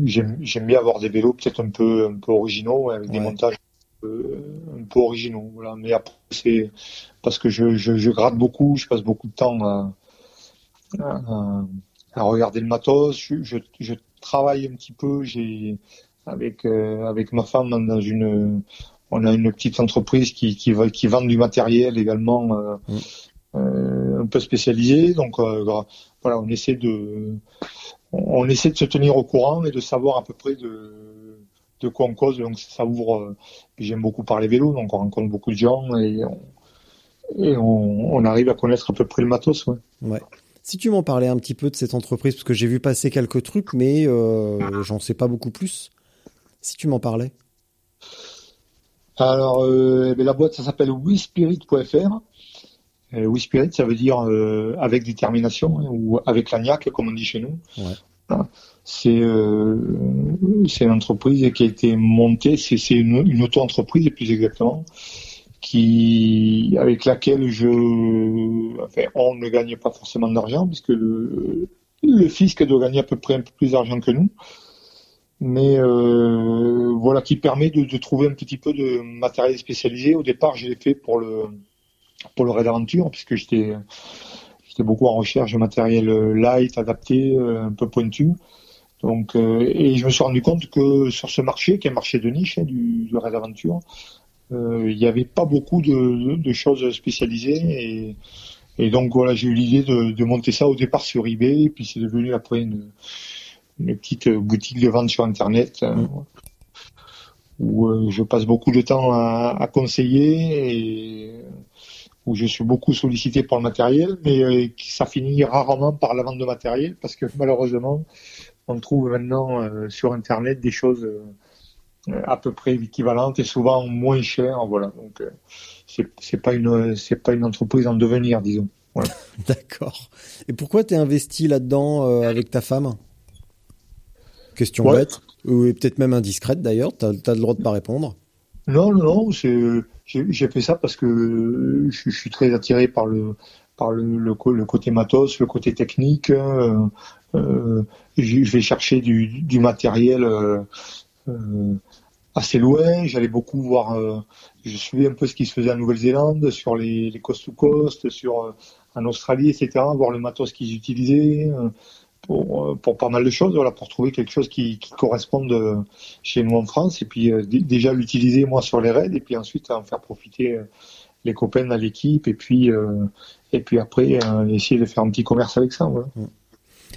j'aime j'aime bien avoir des vélos peut-être un peu un peu originaux avec des montages un peu originaux. Voilà. Mais après c'est parce que je, je je gratte beaucoup, je passe beaucoup de temps à à, à regarder le matos. Je, je je travaille un petit peu. J'ai avec euh, avec ma femme dans une on a une petite entreprise qui qui va qui vend du matériel également euh, Mm. euh, un peu spécialisé. Donc euh, voilà, on essaie de on essaie de se tenir au courant et de savoir à peu près de de quoi on cause. Donc ça ouvre. euh, J'aime beaucoup parler vélo, donc on rencontre beaucoup de gens et on, et on, on arrive à connaître à peu près le matos. Ouais. Ouais. Si tu m'en parlais un petit peu de cette entreprise, parce que j'ai vu passer quelques trucs, mais euh, j'en sais pas beaucoup plus. Si tu m'en parlais. Alors euh, eh bien, la boîte ça s'appelle WeSpirit.fr. Euh, ça veut dire euh, avec détermination hein, ou avec l'agnac comme on dit chez nous. Ouais. Voilà. C'est euh, c'est une entreprise qui a été montée, c'est c'est une, une auto-entreprise plus exactement, qui avec laquelle je, enfin, on ne gagne pas forcément d'argent puisque le, le fisc doit gagner à peu près un peu plus d'argent que nous. mais euh, voilà qui permet de, de, trouver un petit peu de matériel spécialisé. Au départ, je l'ai fait pour le pour le Raid Aventure puisque j'étais j'étais beaucoup en recherche de matériel light, adapté, un peu pointu. Donc et je me suis rendu compte que sur ce marché, qui est un marché de niche hein, du, du Raid Aventure, il n'y avait pas beaucoup de, de choses spécialisées et et donc voilà, j'ai eu l'idée de, de, monter ça au départ sur eBay, et puis c'est devenu après une, une, petite boutique de vente sur Internet, euh, mm. où euh, je passe beaucoup de temps à, à, conseiller et où je suis beaucoup sollicité pour le matériel, mais euh, ça finit rarement par la vente de matériel, parce que malheureusement, on trouve maintenant sur Internet des choses à peu près équivalentes et souvent moins chères, voilà. Donc c'est pas une c'est pas une entreprise en devenir, disons. (laughs) D'accord. Et pourquoi tu es investi là-dedans euh, avec ta femme? Question bête, ou peut-être même indiscrète d'ailleurs, tu as, le droit de pas répondre. Non, non, non, j'ai fait ça parce que je, suis très attiré par le par le, le, côté matos, le côté technique. Euh, euh, je vais chercher du, du matériel euh, euh assez loin. J'allais beaucoup voir, euh, je suivais un peu ce qui se faisait en Nouvelle-Zélande, sur les, les coast to coast, sur en Australie, etc. Voir le matos qu'ils utilisaient pour, pour pas mal de choses, voilà, pour trouver quelque chose qui, qui corresponde chez nous en France. Et puis déjà l'utiliser moi sur les raids, et puis ensuite en faire profiter les copains de l'équipe, et puis et puis après essayer de faire un petit commerce avec ça. Voilà. Mm.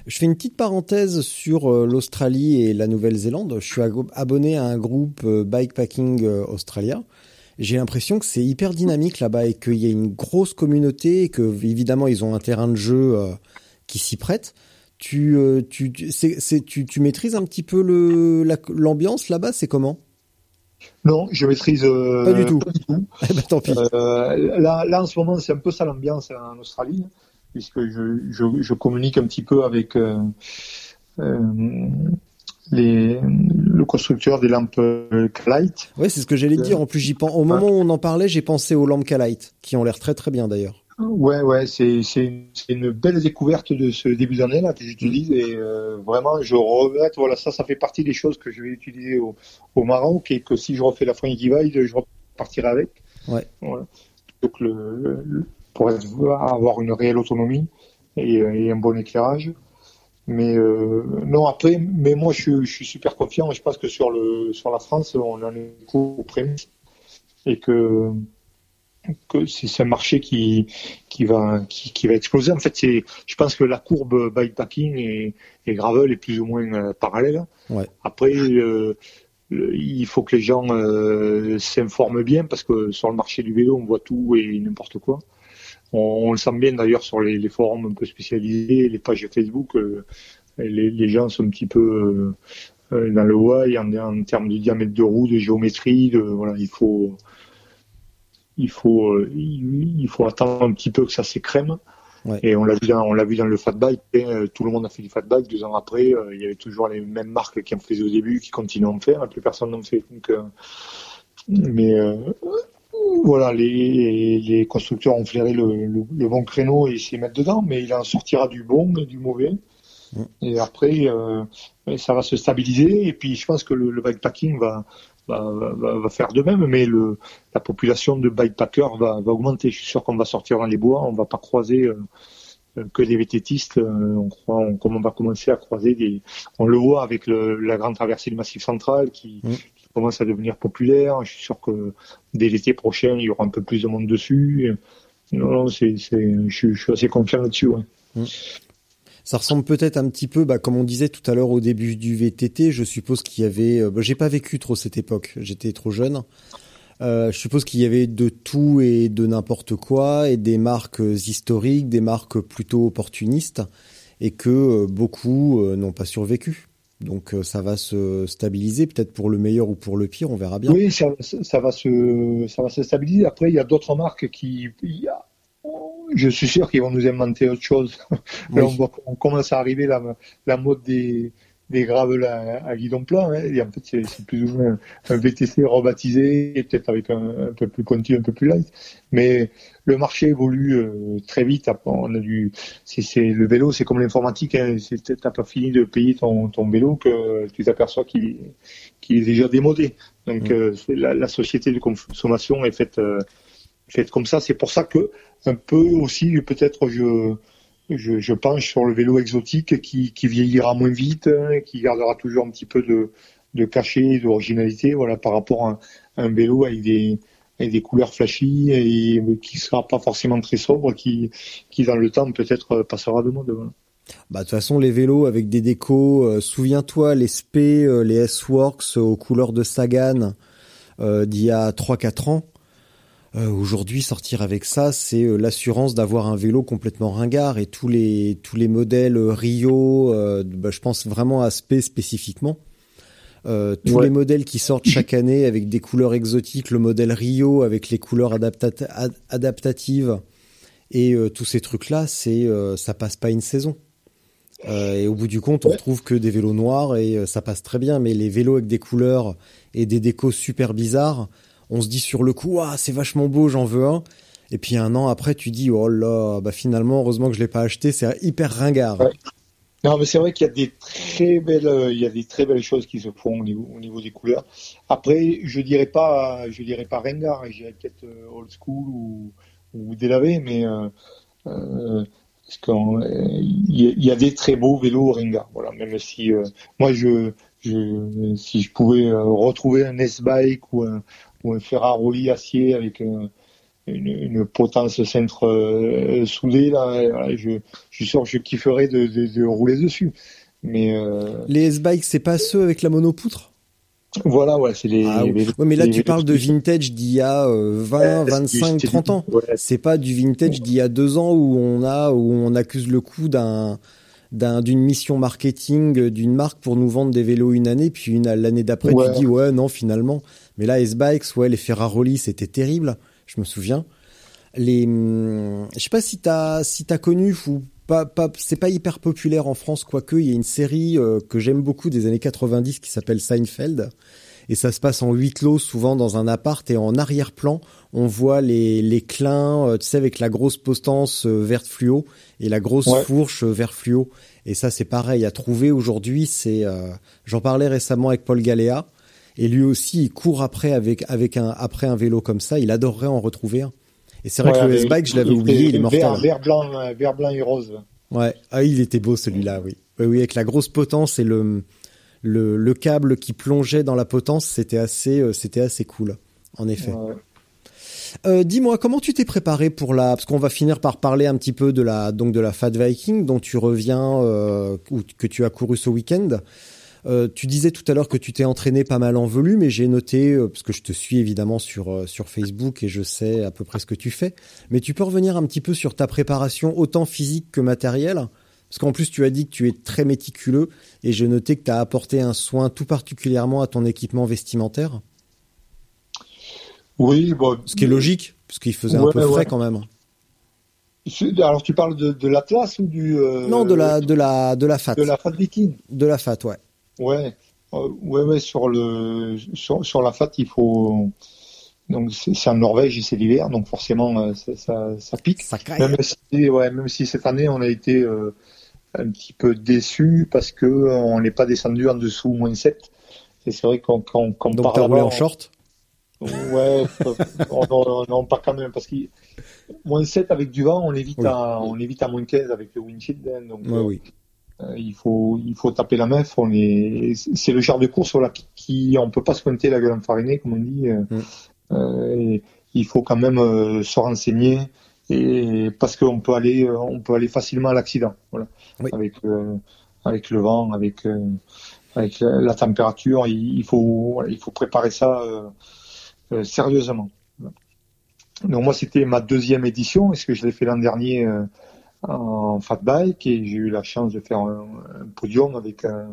Je fais une petite parenthèse sur euh, l'Australie et la Nouvelle-Zélande. Je suis abonné à un groupe euh, Bikepacking euh, Australia. J'ai l'impression que c'est hyper dynamique là-bas et qu'il y a une grosse communauté et que évidemment ils ont un terrain de jeu qui s'y prête. Tu, tu, c'est, tu, tu, maîtrises un petit peu l'ambiance là-bas, c'est comment? Non, je maîtrise pas du tout. (laughs) Eh ben, tant pis. là, là, en ce moment, c'est un peu ça l'ambiance en Australie puisque je, je, je, communique un petit peu avec euh, euh, les, le constructeur des lampes Kalight. Oui, c'est ce que j'allais dire. En plus, j'y pense. Au moment où on en parlait, j'ai pensé aux lampes Kalight, qui ont l'air très très bien d'ailleurs. Ouais, ouais, c'est c'est une belle découverte de ce début d'année là que j'utilise et euh, vraiment je regrette. Voilà, ça, ça fait partie des choses que je vais utiliser au, au Maroc et que si je refais la Flying Divide, je repartirai avec. Ouais. Voilà. Donc le, le, pour avoir une réelle autonomie et, et un bon éclairage. Mais euh, non, après, mais moi je, je, suis super confiant. Je pense que sur le sur la France, on en est au prémices et que que c'est un marché qui qui va qui, qui va exploser. En fait, c'est je pense que la courbe bikepacking et, et gravel est plus ou moins euh, parallèle. Ouais. Après, euh, il faut que les gens euh, s'informent bien parce que sur le marché du vélo, on voit tout et n'importe quoi. On, le sent bien d'ailleurs sur les, forums un peu spécialisés, les pages Facebook, euh, les, gens sont un petit peu dans le why en, en, termes de diamètre de roue, de géométrie, de voilà, il faut il faut il, faut attendre un petit peu que ça s'écrème. Et on l'a vu, dans, on l'a vu dans le fat bike. tout le monde a fait du fat bike. Deux ans après, il y avait toujours les mêmes marques qui en faisaient au début, qui continuent à en faire. Plus personne n'en fait. Donc, mais voilà, les, les, constructeurs ont flairé le, le, bon créneau et s'y mettre dedans, mais il en sortira du bon et du mauvais. Et après, euh, ça va se stabiliser. Et puis, je pense que le, le bikepacking va, va, va, va, faire de même, mais le, la population de bikepackers va, va augmenter. Je suis sûr qu'on va sortir dans les bois, on va pas croiser euh, que des vététistes. Euh, on croit, on, on va commencer à croiser des, on le voit avec le, la grande traversée du Massif Central qui, mm commence à devenir populaire. Je suis sûr que dès l'été prochain, il y aura un peu plus de monde dessus. Non, non c'est, c'est, je, suis assez confiant là-dessus. Ouais. Mmh. Ça ressemble peut-être un petit peu, bah, comme on disait tout à l'heure au début du VTT. Je suppose qu'il y avait, euh, bah, j'ai pas vécu trop cette époque. J'étais trop jeune. Euh, je suppose qu'il y avait de tout et de n'importe quoi, et des marques historiques, des marques plutôt opportunistes, et que euh, beaucoup euh, n'ont pas survécu. Donc euh, ça va se stabiliser, peut-être pour le meilleur ou pour le pire, on verra bien. Oui, ça, va se ça va se stabiliser. Après, il y a d'autres marques qui, je suis sûr qu'ils vont nous inventer autre chose. (laughs) on, commence à arriver la, la mode des des gravels à, à guidon plat. Hein, et en fait, c'est plus ou moins un VTC rebaptisé, et peut-être avec un, un, peu plus pointu, un peu plus light. Mais le marché évolue euh, très vite. On a du, c'est le vélo, c'est comme l'informatique. Hein, T'as pas fini de payer ton, ton vélo que tu t'aperçois qu'il est déjà démodé. Donc, mmh. euh, la, la, société de consommation est faite, euh, faite comme ça. C'est pour ça que un peu aussi, peut-être, je je, je, penche sur le vélo exotique qui, qui vieillira moins vite, hein, qui gardera toujours un petit peu de, de cachet, d'originalité, voilà, par rapport à un, vélo avec des, avec des couleurs flashy et qui sera pas forcément très sobre, qui, qui dans le temps peut-être passera de mode. Voilà. Bah de toute façon les vélos avec des décos, euh, souviens-toi les SP, euh, les S-Works aux couleurs de Sagan euh, d'il y a 3-4 ans euh, Aujourd'hui, sortir avec ça, c'est euh, l'assurance d'avoir un vélo complètement ringard et tous les tous les modèles euh, Rio, bah, je pense vraiment à SP spécifiquement. Euh, tous ouais. les modèles qui sortent chaque année avec des couleurs exotiques, le modèle Rio avec les couleurs adapta adaptatives et euh, tous ces trucs-là, c'est euh, ça passe pas une saison. et au bout du compte, on ouais. trouve que des vélos noirs et ça passe très bien, mais les vélos avec des couleurs et des décos super bizarres, on se dit sur le coup, ah, c'est vachement beau, j'en veux un. Et puis un an après, tu dis, oh là, bah finalement, heureusement que je l'ai pas acheté, c'est hyper ringard. Non, mais c'est vrai qu'il y a des très belles, il y a des très belles choses qui se font au niveau, au niveau des couleurs. Après, je dirais pas, je dirais pas ringard, je dirais peut-être euh, old school ou, ou délavé, mais euh, euh, parce qu'il y, a des très beaux vélos ringard. Voilà, même si euh, moi je, si je pouvais retrouver un S-bike ou un, ou un Ferrari acier avec un, une, une, potence centre euh, soudée là, voilà, je, je suis sûr que je kifferais de, de, de rouler dessus. Mais euh... les S-bikes, c'est pas ceux avec la monopoutre? Voilà, ouais, c'est les, ah, les, ouais, mais là, tu parles de vintage d'il y a euh, 20, 25, 30 ans. Ouais. C'est pas du vintage d'il y a deux ans où on a, où on accuse le coup d'un, d'une mission marketing d'une marque pour nous vendre des vélos une année, puis une l'année d'après, ouais. tu dis, ouais, non, finalement. Mais là, S-Bikes, ouais, les Ferraroli, c'était terrible. Je me souviens. Les, hum, je sais pas si t'as, si t'as connu ou pas, pas, c'est pas hyper populaire en France, quoique il y a une série euh, que j'aime beaucoup des années 90 qui s'appelle Seinfeld. Et ça se passe en huit lots, souvent dans un appart, et en arrière-plan, on voit les, les clins, euh, tu sais, avec la grosse postance euh, verte fluo et la grosse ouais. fourche euh, vert fluo. Et ça, c'est pareil à trouver aujourd'hui. C'est, euh, j'en parlais récemment avec Paul Galéa, et lui aussi, il court après avec avec un après un vélo comme ça. Il adorerait en retrouver un. Et c'est vrai ouais, que le S-Bike, je l'avais oublié, il est mortel. Vert, vert, blanc, vert blanc et rose. Ouais, ah, il était beau celui-là, oui. Oui, oui, avec la grosse potence et le le, le câble qui plongeait dans la potence, c'était assez, euh, c'était assez cool, en effet. Ouais. Euh, Dis-moi, comment tu t'es préparé pour la parce qu'on va finir par parler un petit peu de la donc de la Fat Viking dont tu reviens euh, ou que tu as couru ce week-end. Euh, tu disais tout à l'heure que tu t'es entraîné pas mal en volume et j'ai noté parce que je te suis évidemment sur sur Facebook et je sais à peu près ce que tu fais. Mais tu peux revenir un petit peu sur ta préparation autant physique que matérielle parce qu'en plus, tu as dit que tu es très méticuleux et j'ai noté que tu as apporté un soin tout particulièrement à ton équipement vestimentaire. Oui, bon, ce qui est logique, parce qu'il faisait ouais, un peu frais ouais. quand même. Alors tu parles de, de l'Atlas ou du euh, Non, de la de la de la Fat. De la Fat Viking. De la Fat, ouais. Ouais, euh, ouais, ouais. Sur le sur, sur la Fat, il faut donc c'est en Norvège et c'est l'hiver, donc forcément euh, ça, ça, ça pique. Ça même si, ouais, même si cette année on a été euh, un petit peu déçu parce que on n'est pas descendu en dessous moins 7. Et c'est vrai qu'on qu qu Donc t'as roulé en short? Ouais, non, non, pas quand même, parce que moins 7 avec du vent, on évite, oui. à, on évite à moins 15 avec le windshield. Hein, donc, ouais, oui. Euh, il faut, il faut taper la meuf. On est, c'est le genre de course sur la qui, on peut pas se pointer la gueule enfarinée, comme on dit. Euh, mm. euh, et il faut quand même euh, se renseigner et parce qu'on peut aller, on peut aller facilement à l'accident. Voilà. Oui. Avec, avec le vent, avec, avec la, température, il, il, faut, il faut préparer ça euh, sérieusement. Donc moi c'était ma deuxième édition, est-ce que je l'ai fait l'an dernier euh, en fat bike et j'ai eu la chance de faire un, un podium avec un,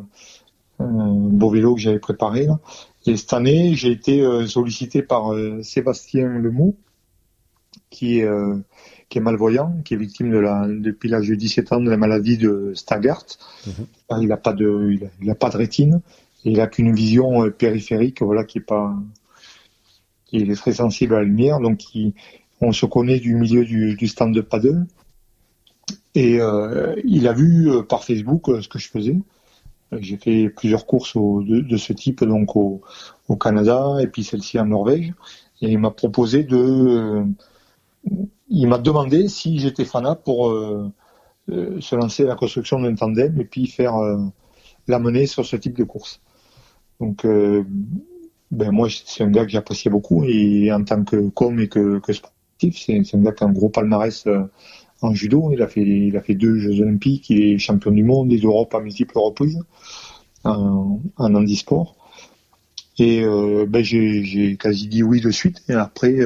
un, beau vélo que j'avais préparé. Là. Et cette année j'ai été euh, sollicité par euh, Sébastien Lemoux qui est qui est malvoyant, qui est victime de la, depuis l'âge de 17 ans de la maladie de Stargardt. Mhm. Il n'a pas de, il a, il a pas de rétine. Il a qu'une vision euh, périphérique, voilà, qui est pas, il est très sensible à la lumière, donc il- on se connaît du milieu du, du stand de paddle. Et euh, il a vu euh, par Facebook euh, ce que je faisais. Euh, J'ai fait plusieurs courses au- de, de ce type donc au, au Canada et puis celle-ci en Norvège. Et il m'a proposé de, euh, il m'a demandé si j'étais fanat pour euh, euh, se lancer à la construction d'un tandem et puis faire euh, l'amener sur ce type de course. Donc euh, ben moi c'est un gars que j'appréciais beaucoup et en tant que com et que, sportif, c'est un gars qui a un gros palmarès en judo. Il a fait il a fait deux Jeux Olympiques, il est champion du monde et d'Europe à multiples reprises en, en handisport. Et ben j'ai quasi dit oui de suite. Et après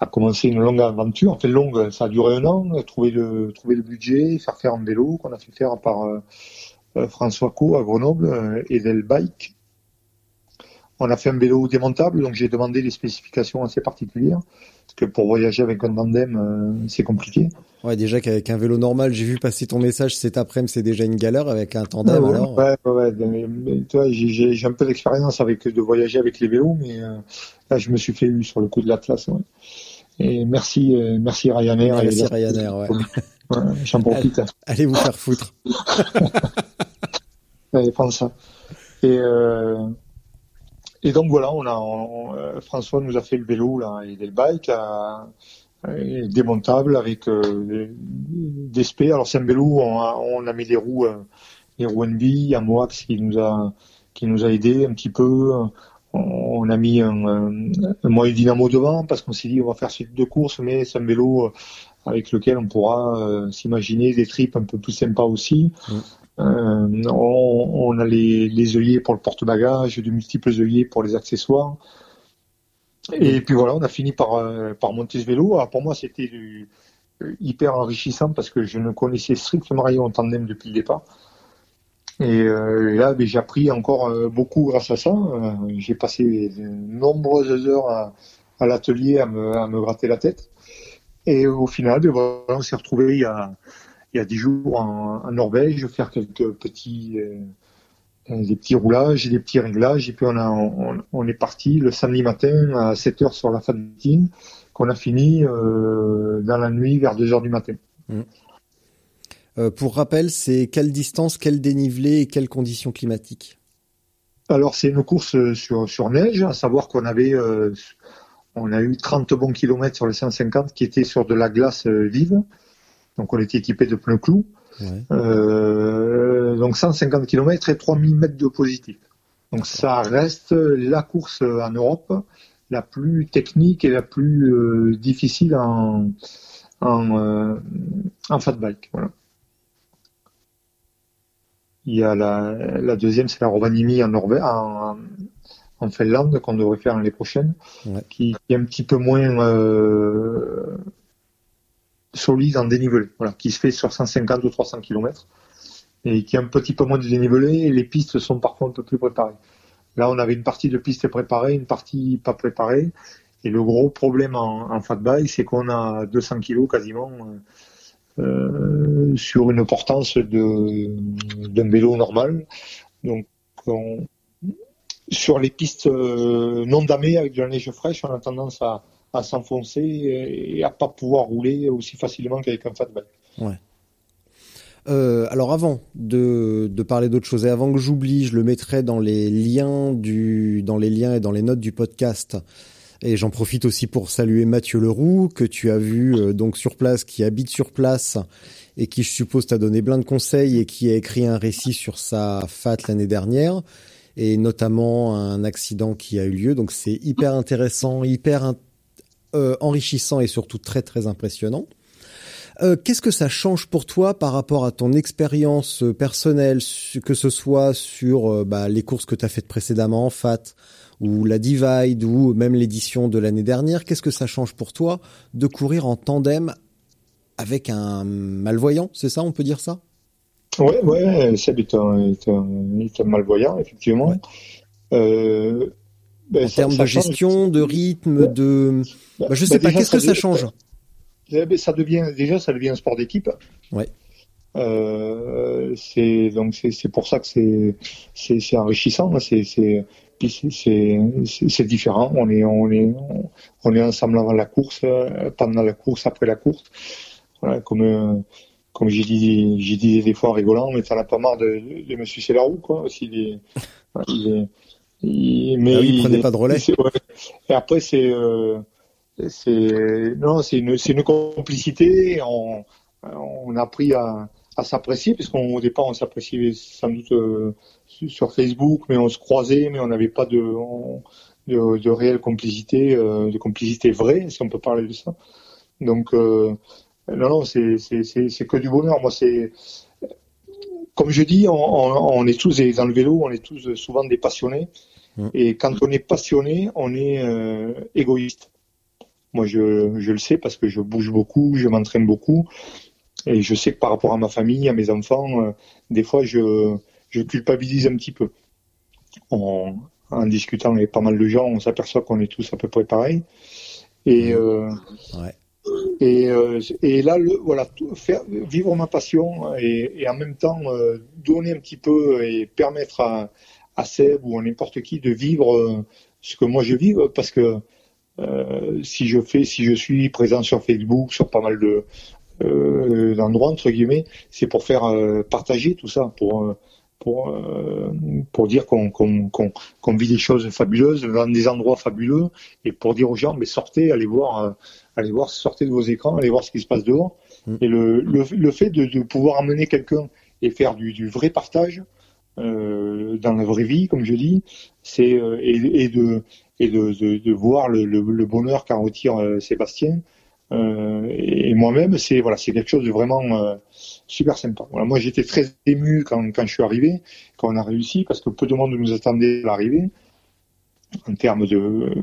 a commencé une longue aventure. Enfin longue, ça a duré un an. Trouver le trouver le budget, faire faire un vélo qu'on a fait faire par euh, euh, François Co à Grenoble euh, et Del Bike. On a fait un vélo démontable, donc j'ai demandé des spécifications assez particulières. Parce que pour voyager avec un tandem, euh, c'est compliqué. Ouais, déjà qu'avec un vélo normal, j'ai vu passer ton message cet après-midi, c'est déjà une galère avec un tandem ouais, alors. ouais, ouais, mais, vois, j'ai- j'ai j'ai un peu d'expérience avec de voyager avec les vélos, mais euh, là je me suis fait eu sur le coup de l'Atlas. Ouais. Et merci, euh, merci Ryanair. Merci et- Ryanair, ouais. Ouais, (laughs) J'en profite. Allez vous faire foutre. (laughs) Ouais, prends ça. Et, euh, et donc voilà, on a, on- euh, François nous a fait le vélo là, et le bike démontable avec euh, des spé. Alors c'est un vélo, on a, on a mis les roues, euh, les roues NB, un Moax qui nous a qui nous a aidé un petit peu. On, a mis un, un, moyen dynamo devant parce qu'on s'est dit on va faire ce type de course, mais c'est un vélo euh, avec lequel on pourra euh, s'imaginer des trips un peu plus sympas aussi. Euh, on, on a les, les œillets pour le porte-bagages, de multiples œillets pour les accessoires. Et puis voilà, on a fini par, euh, par monter ce vélo. Alors pour moi, c'était hyper enrichissant parce que je ne connaissais strictement rien en tandem depuis le départ. Et euh, là, ben, j'ai appris encore euh, beaucoup grâce à ça. Euh, j'ai passé de nombreuses heures à, l'atelier à me, gratter la tête. Et au final, ben, voilà, on s'est retrouvé il y a, il y a 10 jours en, en Norvège, faire quelques petits, euh, des petits roulages, des petits réglages. Et puis on, est parti le samedi matin à 7 heures sur la Fatine, qu'on a fini euh, dans la nuit vers 2 heures du matin. Euh, pour rappel, c'est quelle distance, quel dénivelé et quelles conditions climatiques? Alors c'est une course euh, sur, sur neige, à savoir qu'on avait euh, on a eu 30 bons kilomètres sur les 150 qui étaient sur de la glace euh, vive. Donc on était équipé de pneus clous. Ouais. Euh, donc 150 km et 3000 mètres de positif. Donc ça reste la course en Europe la plus technique et la plus euh, difficile en, en, euh, en fat bike. Voilà. Il y a la, la deuxième, c'est la Rovaniemi en Norvège, en, en Finlande qu'on devrait faire l'année prochaine, Ouais. qui est un petit peu moins euh, solide en dénivelé, voilà, qui se fait sur 150 ou 300 km et qui a un petit peu moins de dénivelé et les pistes sont parfois un peu plus préparées. Là, on avait une partie de piste préparée, une partie pas préparée. Et le gros problème en, en fat bike, c'est qu'on a 200 kg quasiment euh, euh, sur une portance d'un vélo normal. Donc, on- sur les pistes euh, non damées avec de la neige fraîche, on a tendance à, à s'enfoncer et à pas pouvoir rouler aussi facilement qu'avec un fat bike. Euh, alors avant de, de parler d'autre chose et avant que j'oublie, je le mettrai dans les liens du dans les liens et dans les notes du podcast. Et j'en profite aussi pour saluer Mathieu Leroux que tu as vu euh, donc sur place, qui habite sur place et qui je suppose t'a donné plein de conseils et qui a écrit un récit sur sa fat l'année dernière et notamment un accident qui a eu lieu. Donc c'est hyper intéressant, hyper euh, enrichissant et surtout très très impressionnant. Euh, Qu'est-ce que ça change pour toi par rapport à ton expérience euh, personnelle, que ce soit sur bah, les courses que tu as faites précédemment en FAT, ou la Divide, ou même l'édition de l'année dernière? Qu'est-ce que ça change pour toi de courir en tandem avec un malvoyant C'est ça, on peut dire ça? Ouais, ouais, Seb est un, est un, est un malvoyant, effectivement. Ouais. Euh, ben, En ça- termes ça de change. gestion, de rythme, de... Bah, je sais Ben, pas, déjà, qu'est-ce que ça change? Ça devient déjà ça devient un sport d'équipe. Ouais. Euh, c'est donc c'est pour ça que c'est c'est enrichissant. C'est c'est c'est différent. On est on est on est ensemble avant la course, pendant la course, après la course. Voilà, comme comme j'ai dit j'ai dit des fois en rigolant, mais t'en as pas marre de, de me sucer la roue quoi. Aussi il, mais ah il, prenait pas de relais. Et après c'est euh, c'est non c'est une une complicité. On on a appris à à s'apprécier, puisqu'au départ on s'appréciait sans doute euh, sur Facebook, mais on se croisait, mais on n'avait pas de, de, de, réelle complicité, euh, de complicité vraie, si on peut parler de ça. Donc euh, non, non, c'est que du bonheur. Moi, c'est comme je dis, on, on, est tous dans le vélo, on est tous souvent des passionnés. Mmh. Et quand on est passionné, on est égoïste. Moi, je, je le sais parce que je bouge beaucoup, je m'entraîne beaucoup. Et je sais que par rapport à ma famille, à mes enfants, euh, des fois, je, je culpabilise un petit peu. en discutant avec pas mal de gens, on s'aperçoit qu'on est tous à peu près pareils. Et, euh, ouais. Et, euh, et là, le, voilà, faire, vivre ma passion et, et en même temps donner un petit peu et permettre à, à Seb ou à n'importe qui de vivre ce que moi je vis, parce que euh, si je fais, si je suis présent sur Facebook, sur pas mal de, euh, d'endroits entre guillemets, c'est pour faire euh, partager tout ça, pour euh, pour pour dire qu'on qu'on qu'on vit des choses fabuleuses dans des endroits fabuleux et pour dire aux gens mais sortez, allez voir, allez voir, sortez de vos écrans, allez voir ce qui se passe dehors. Mm. Et le, le, le fait de, de pouvoir amener quelqu'un et faire du, du vrai partage euh, dans la vraie vie, comme je dis, c'est et, et, de et de, de, de voir le, le, bonheur qu'en retire Sébastien, euh, et moi-même, c'est voilà, c'est quelque chose de vraiment euh, super sympa. Voilà, moi, j'étais très ému quand, quand je suis arrivé, quand on a réussi, parce que peu de monde nous attendait à l'arrivée. En termes de,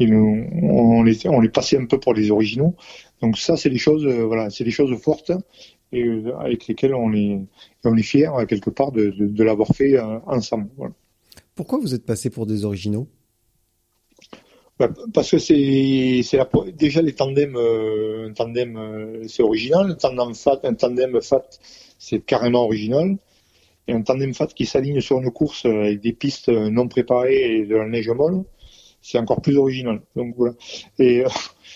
nous, on est on est passé un peu pour les originaux. Donc ça, c'est des choses, euh, voilà, c'est des choses fortes et avec lesquelles on est, on est fier quelque part de, de, l'avoir fait ensemble. Pourquoi vous êtes passé pour des originaux? Parce que c'est c'est déjà les tandems euh, un tandem euh, c'est original. Un tandem fat un tandem fat c'est carrément original. Et un tandem fat qui s'aligne sur une course avec des pistes non préparées et de la neige molle c'est encore plus original. Donc voilà. Et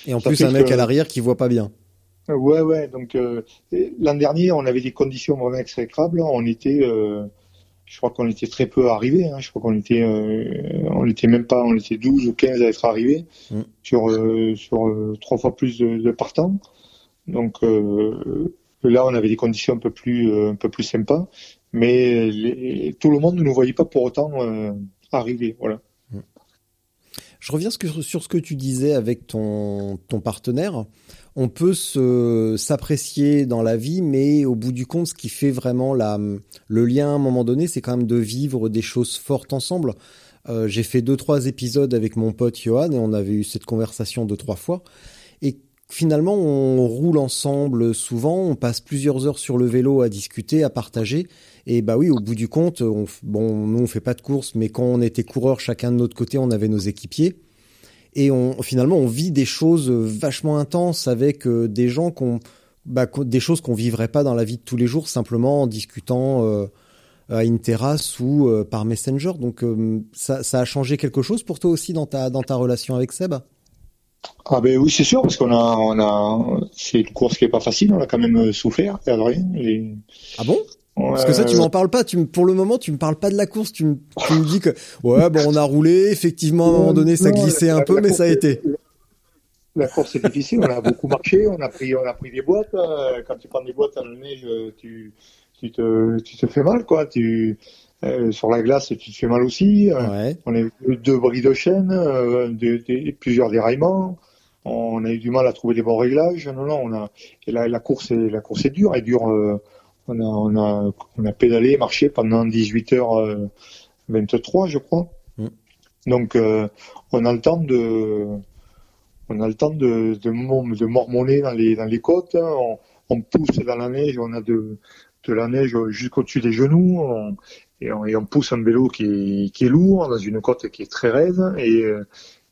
et en plus un mec à l'arrière qui voit pas bien. Ouais ouais. Donc euh, l'an dernier on avait des conditions vraiment exécrables. On était je crois qu'on était très peu arrivés. Hein. Je crois qu'on était, euh, on était même pas, on était 12 ou 15 à être arrivés mm. sur euh, sur euh, trois fois plus de, de partants. Donc là, on avait des conditions un peu plus un peu plus sympas, mais les, tout le monde ne nous voyait pas pour autant arriver. Voilà. Mm. Je reviens sur ce que tu disais avec ton ton partenaire on peut s'apprécier dans la vie, mais au bout du compte, ce qui fait vraiment le lien à un moment donné, c'est quand même de vivre des choses fortes ensemble. Euh, j'ai fait deux trois épisodes avec mon pote Johan et on avait eu cette conversation deux trois fois. Et finalement, on roule ensemble souvent, on passe plusieurs heures sur le vélo à discuter, à partager. Et bah oui, au bout du compte, on, bon, nous on fait pas de course, mais quand on était coureurs chacun de notre côté, on avait nos équipiers et on, finalement on vit des choses vachement intenses avec euh, des gens qu'on bah, des choses qu'on vivrait pas dans la vie de tous les jours simplement en discutant euh, à une terrasse ou euh, par Messenger. Donc ça, ça, a changé quelque chose pour toi aussi dans ta dans ta relation avec Seb? Ah ben oui c'est sûr parce qu'on a on a c'est une course qui est pas facile on a quand même souffert et... Ah bon? Parce que ça, tu m'en parles pas. Tu pour le moment, tu me parles pas de la course. Tu me, tu me dis que ouais, bon, on a roulé. Effectivement, à un moment donné, ça glissait un peu, mais ça a été. La course est difficile. On a beaucoup marché. On a pris, on a pris des boîtes. Euh, quand tu prends des boîtes à la neige, tu, tu te, tu te fais mal, quoi. Tu, euh, sur la glace, tu te fais mal aussi. Euh, ouais. On a eu deux bris de chaîne, euh, plusieurs déraillements. On a eu du mal à trouver des bons réglages. Non, non, on a. Et la, la course est, la course est dure. Elle dure on a, on a, on a pédalé, marché pendant 18h23, euh, je crois. Mm. Donc, euh, on a le temps de, on a le temps de, de, de mormonner dans les, dans les côtes. Hein. On, pousse dans la neige, on a de, de la neige jusqu'au-dessus des genoux. et, on, et, on, pousse un vélo qui est, qui est lourd dans une côte qui est très raide. Et,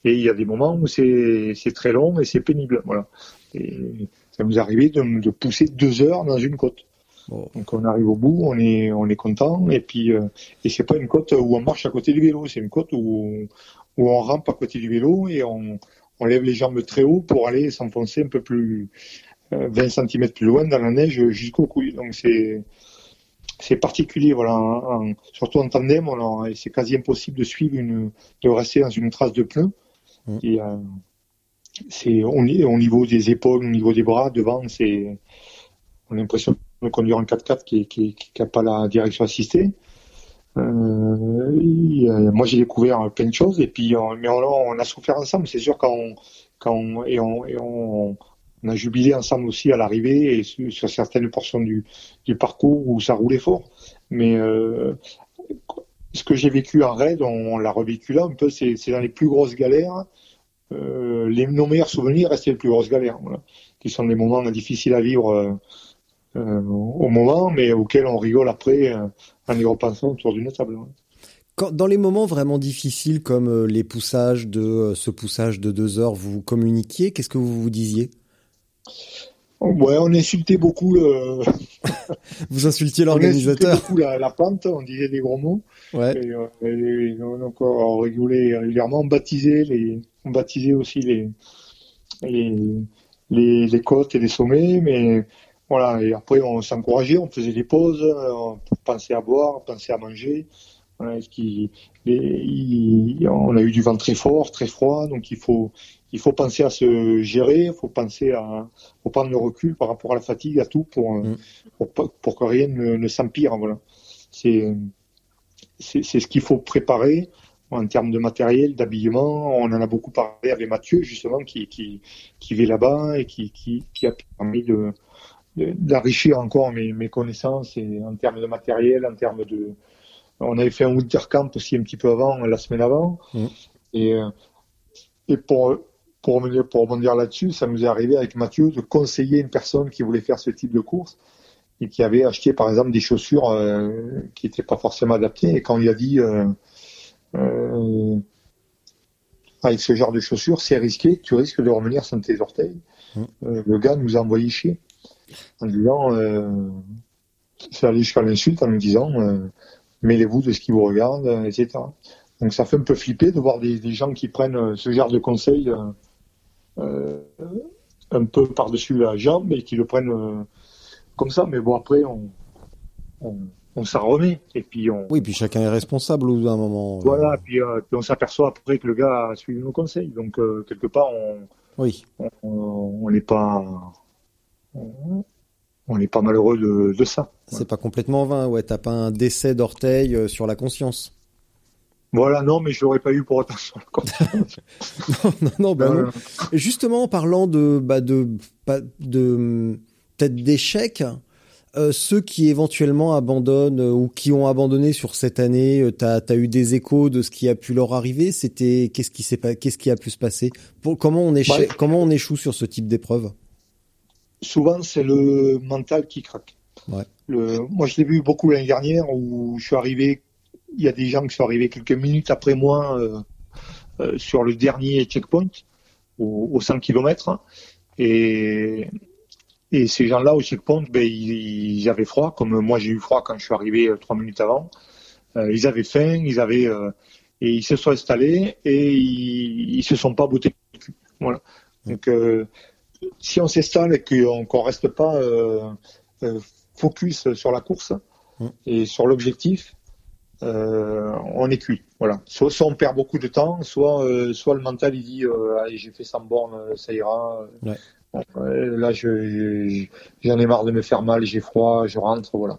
et il y a des moments où c'est, c'est très long et c'est pénible. Voilà. Et ça nous arrivait de, de pousser deux heures dans une côte. Donc on arrive au bout, on est on est content et puis euh, et c'est pas une côte où on marche à côté du vélo, c'est une côte où où on rampe à côté du vélo et on on lève les jambes très haut pour aller s'enfoncer un peu plus 20 euh, cm plus loin dans la neige jusqu'au couilles. Donc c'est c'est particulier, voilà. surtout en tandem, c'est quasi impossible de suivre une, de rester dans une trace de pneu. Mm. Et euh, c'est au, au niveau des épaules, au niveau des bras, devant, c'est on a l'impression conduire un 4x4 qui, n'a pas la direction assistée. Euh, moi, j'ai découvert plein de choses et puis, on, mais on, a souffert ensemble. C'est sûr quand on, et on, a jubilé ensemble aussi à l'arrivée et sur, certaines portions du, parcours où ça roulait fort. Mais euh, ce que j'ai vécu en raid, on, l'a revécu là un peu. C'est dans les plus grosses galères. Euh, nos meilleurs souvenirs restaient les plus grosses galères, qui sont des moments difficiles à vivre euh, euh, au moment, mais auquel on rigole après euh, en y repensant autour d'une table. Quand, dans les moments vraiment difficiles comme euh, les poussages de ce poussage de deux heures, vous communiquiez, qu'est-ce que vous vous disiez? Ouais, on insultait beaucoup le. (laughs) vous insultiez l'organisateur. On beaucoup la, la, pente, on disait des gros mots. Ouais. Et, et, donc on rigolait régulièrement, on baptisait les, on baptisait aussi les les, les, les côtes et les sommets, mais voilà, et après on s'encourageait, on faisait des pauses, on pensait à boire, penser à manger. Voilà, qui, les, on a eu du vent très fort, très froid, donc il faut, il faut penser à se gérer, il faut penser à, faut prendre le recul par rapport à la fatigue, à tout, pour, mm. pour, pour, que rien ne, ne s'empire. Voilà, c'est, c'est, c'est ce qu'il faut préparer en termes de matériel, d'habillement. On en a beaucoup parlé avec Mathieu justement, qui, qui, qui vit là-bas et qui, qui, qui a permis de d'enrichir encore mes, mes, connaissances et en termes de matériel, en termes de. On avait fait un winter camp aussi un petit peu avant, la semaine avant. Mmh. Et, euh, et pour, pour, pour rebondir là-dessus, ça nous est arrivé avec Mathieu de conseiller une personne qui voulait faire ce type de course et qui avait acheté par exemple des chaussures euh, qui n'étaient pas forcément adaptées. Et quand il a dit euh, euh, avec ce genre de chaussures, c'est risqué, tu risques de revenir sans tes orteils. Mmh. Euh, le gars nous a envoyé chier en disant, euh, c'est aller jusqu'à l'insulte en me disant, euh, mêlez-vous de ce qui vous regarde, euh, etc. Donc ça fait un peu flipper de voir des, des gens qui prennent euh, ce genre de conseils euh, un peu par-dessus la jambe et qui le prennent comme ça. Mais bon, après, on, on, on s'en remet. Et puis on... Oui, puis chacun est responsable au un moment. Voilà, puis, puis on s'aperçoit après que le gars a suivi nos conseils. Donc quelque part, on oui. on n'est pas on n'est pas malheureux de, ça. C'est pas complètement vain, ouais. T'as pas un décès d'orteil euh, sur la conscience. Voilà, non, mais je l'aurais pas eu pour autant sur la conscience. (laughs) non, non, non, bah non. Justement, en parlant de, bah, de, de, peut-être d'échecs, euh, ceux qui éventuellement abandonnent euh, ou qui ont abandonné sur cette année, t'as as eu des échos de ce qui a pu leur arriver? C'était qu'est-ce qui s'est qu'est-ce qui a pu se passer? Pour, Comment on échoue, comment on échoue sur ce type d'épreuve? Souvent c'est le mental qui craque. Le, moi, je l'ai vu beaucoup l'année dernière où je suis arrivé. Il y a des gens qui sont arrivés quelques minutes après moi euh, euh, sur le dernier checkpoint au, au 100 km et et ces gens-là au checkpoint, ben, ils, ils, avaient froid, comme moi j'ai eu froid quand je suis arrivé euh, trois minutes avant. Euh, ils avaient faim, ils avaient et ils se sont installés et ils, ils se sont pas boutés. Voilà. Donc si on s'installe et qu'on ne reste pas euh, euh, focus sur la course mm. et sur l'objectif, euh, on est cuit. Voilà. Soit, on perd beaucoup de temps, soit, soit le mental il dit allez j'ai fait 100 bornes, ça ira. là je, j'en ai marre de me faire mal, j'ai froid, je rentre, voilà.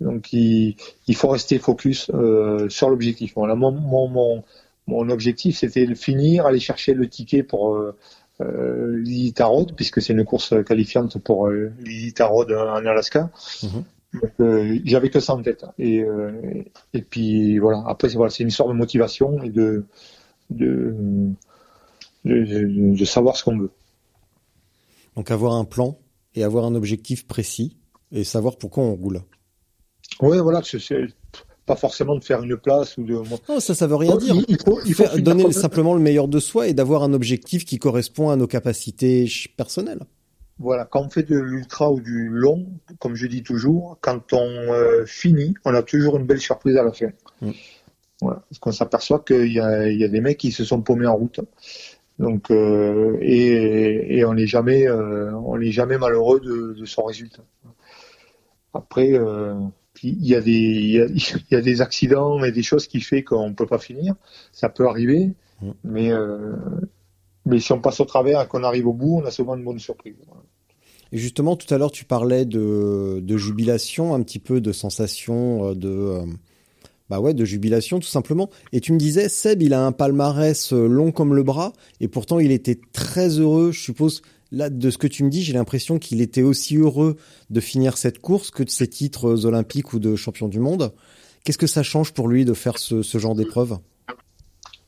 Donc il, il faut rester focus sur l'objectif. Voilà, mon, mon, mon, mon objectif c'était de finir, aller chercher le ticket pour euh, Road, puisque c'est une course qualifiante pour euh, Road en Alaska. Mhm. Euh, j'avais que ça en tête. Et, euh, et puis voilà, après c'est voilà, une histoire de motivation et de, de, de, de savoir ce qu'on veut. Donc avoir un plan et avoir un objectif précis et savoir pourquoi on roule. Oui, voilà, c'est pas forcément de faire une place ou de. Non, ça, ça veut rien dire. Il faut, il faut donner simplement le meilleur de soi et d'avoir un objectif qui correspond à nos capacités personnelles. Voilà, quand on fait de l'ultra ou du long, comme je dis toujours, quand on euh, finit, on a toujours une belle surprise à la fin. Mm. Voilà, parce qu'on s'aperçoit qu'il y a, il y a des mecs qui se sont paumés en route. Donc, euh, et, et on n'est jamais, euh, on jamais malheureux de, de son résultat. Après, il y a des, il y a, (laughs) il y a des accidents et des choses qui fait qu'on peut pas finir. Ça peut arriver, Mm. mais euh, mais si on passe au travers et qu'on arrive au bout, on a souvent une bonne surprise. Voilà. Et justement, tout à l'heure, tu parlais de, de jubilation, un petit peu de sensation euh, de, euh, bah ouais, de jubilation, tout simplement. Et tu me disais, Seb, il a un palmarès long comme le bras, et pourtant il était très heureux. Je suppose, là, de ce que tu me dis, j'ai l'impression qu'il était aussi heureux de finir cette course que de ses titres olympiques ou de champion du monde. Qu'est-ce que ça change pour lui de faire ce, genre d'épreuve?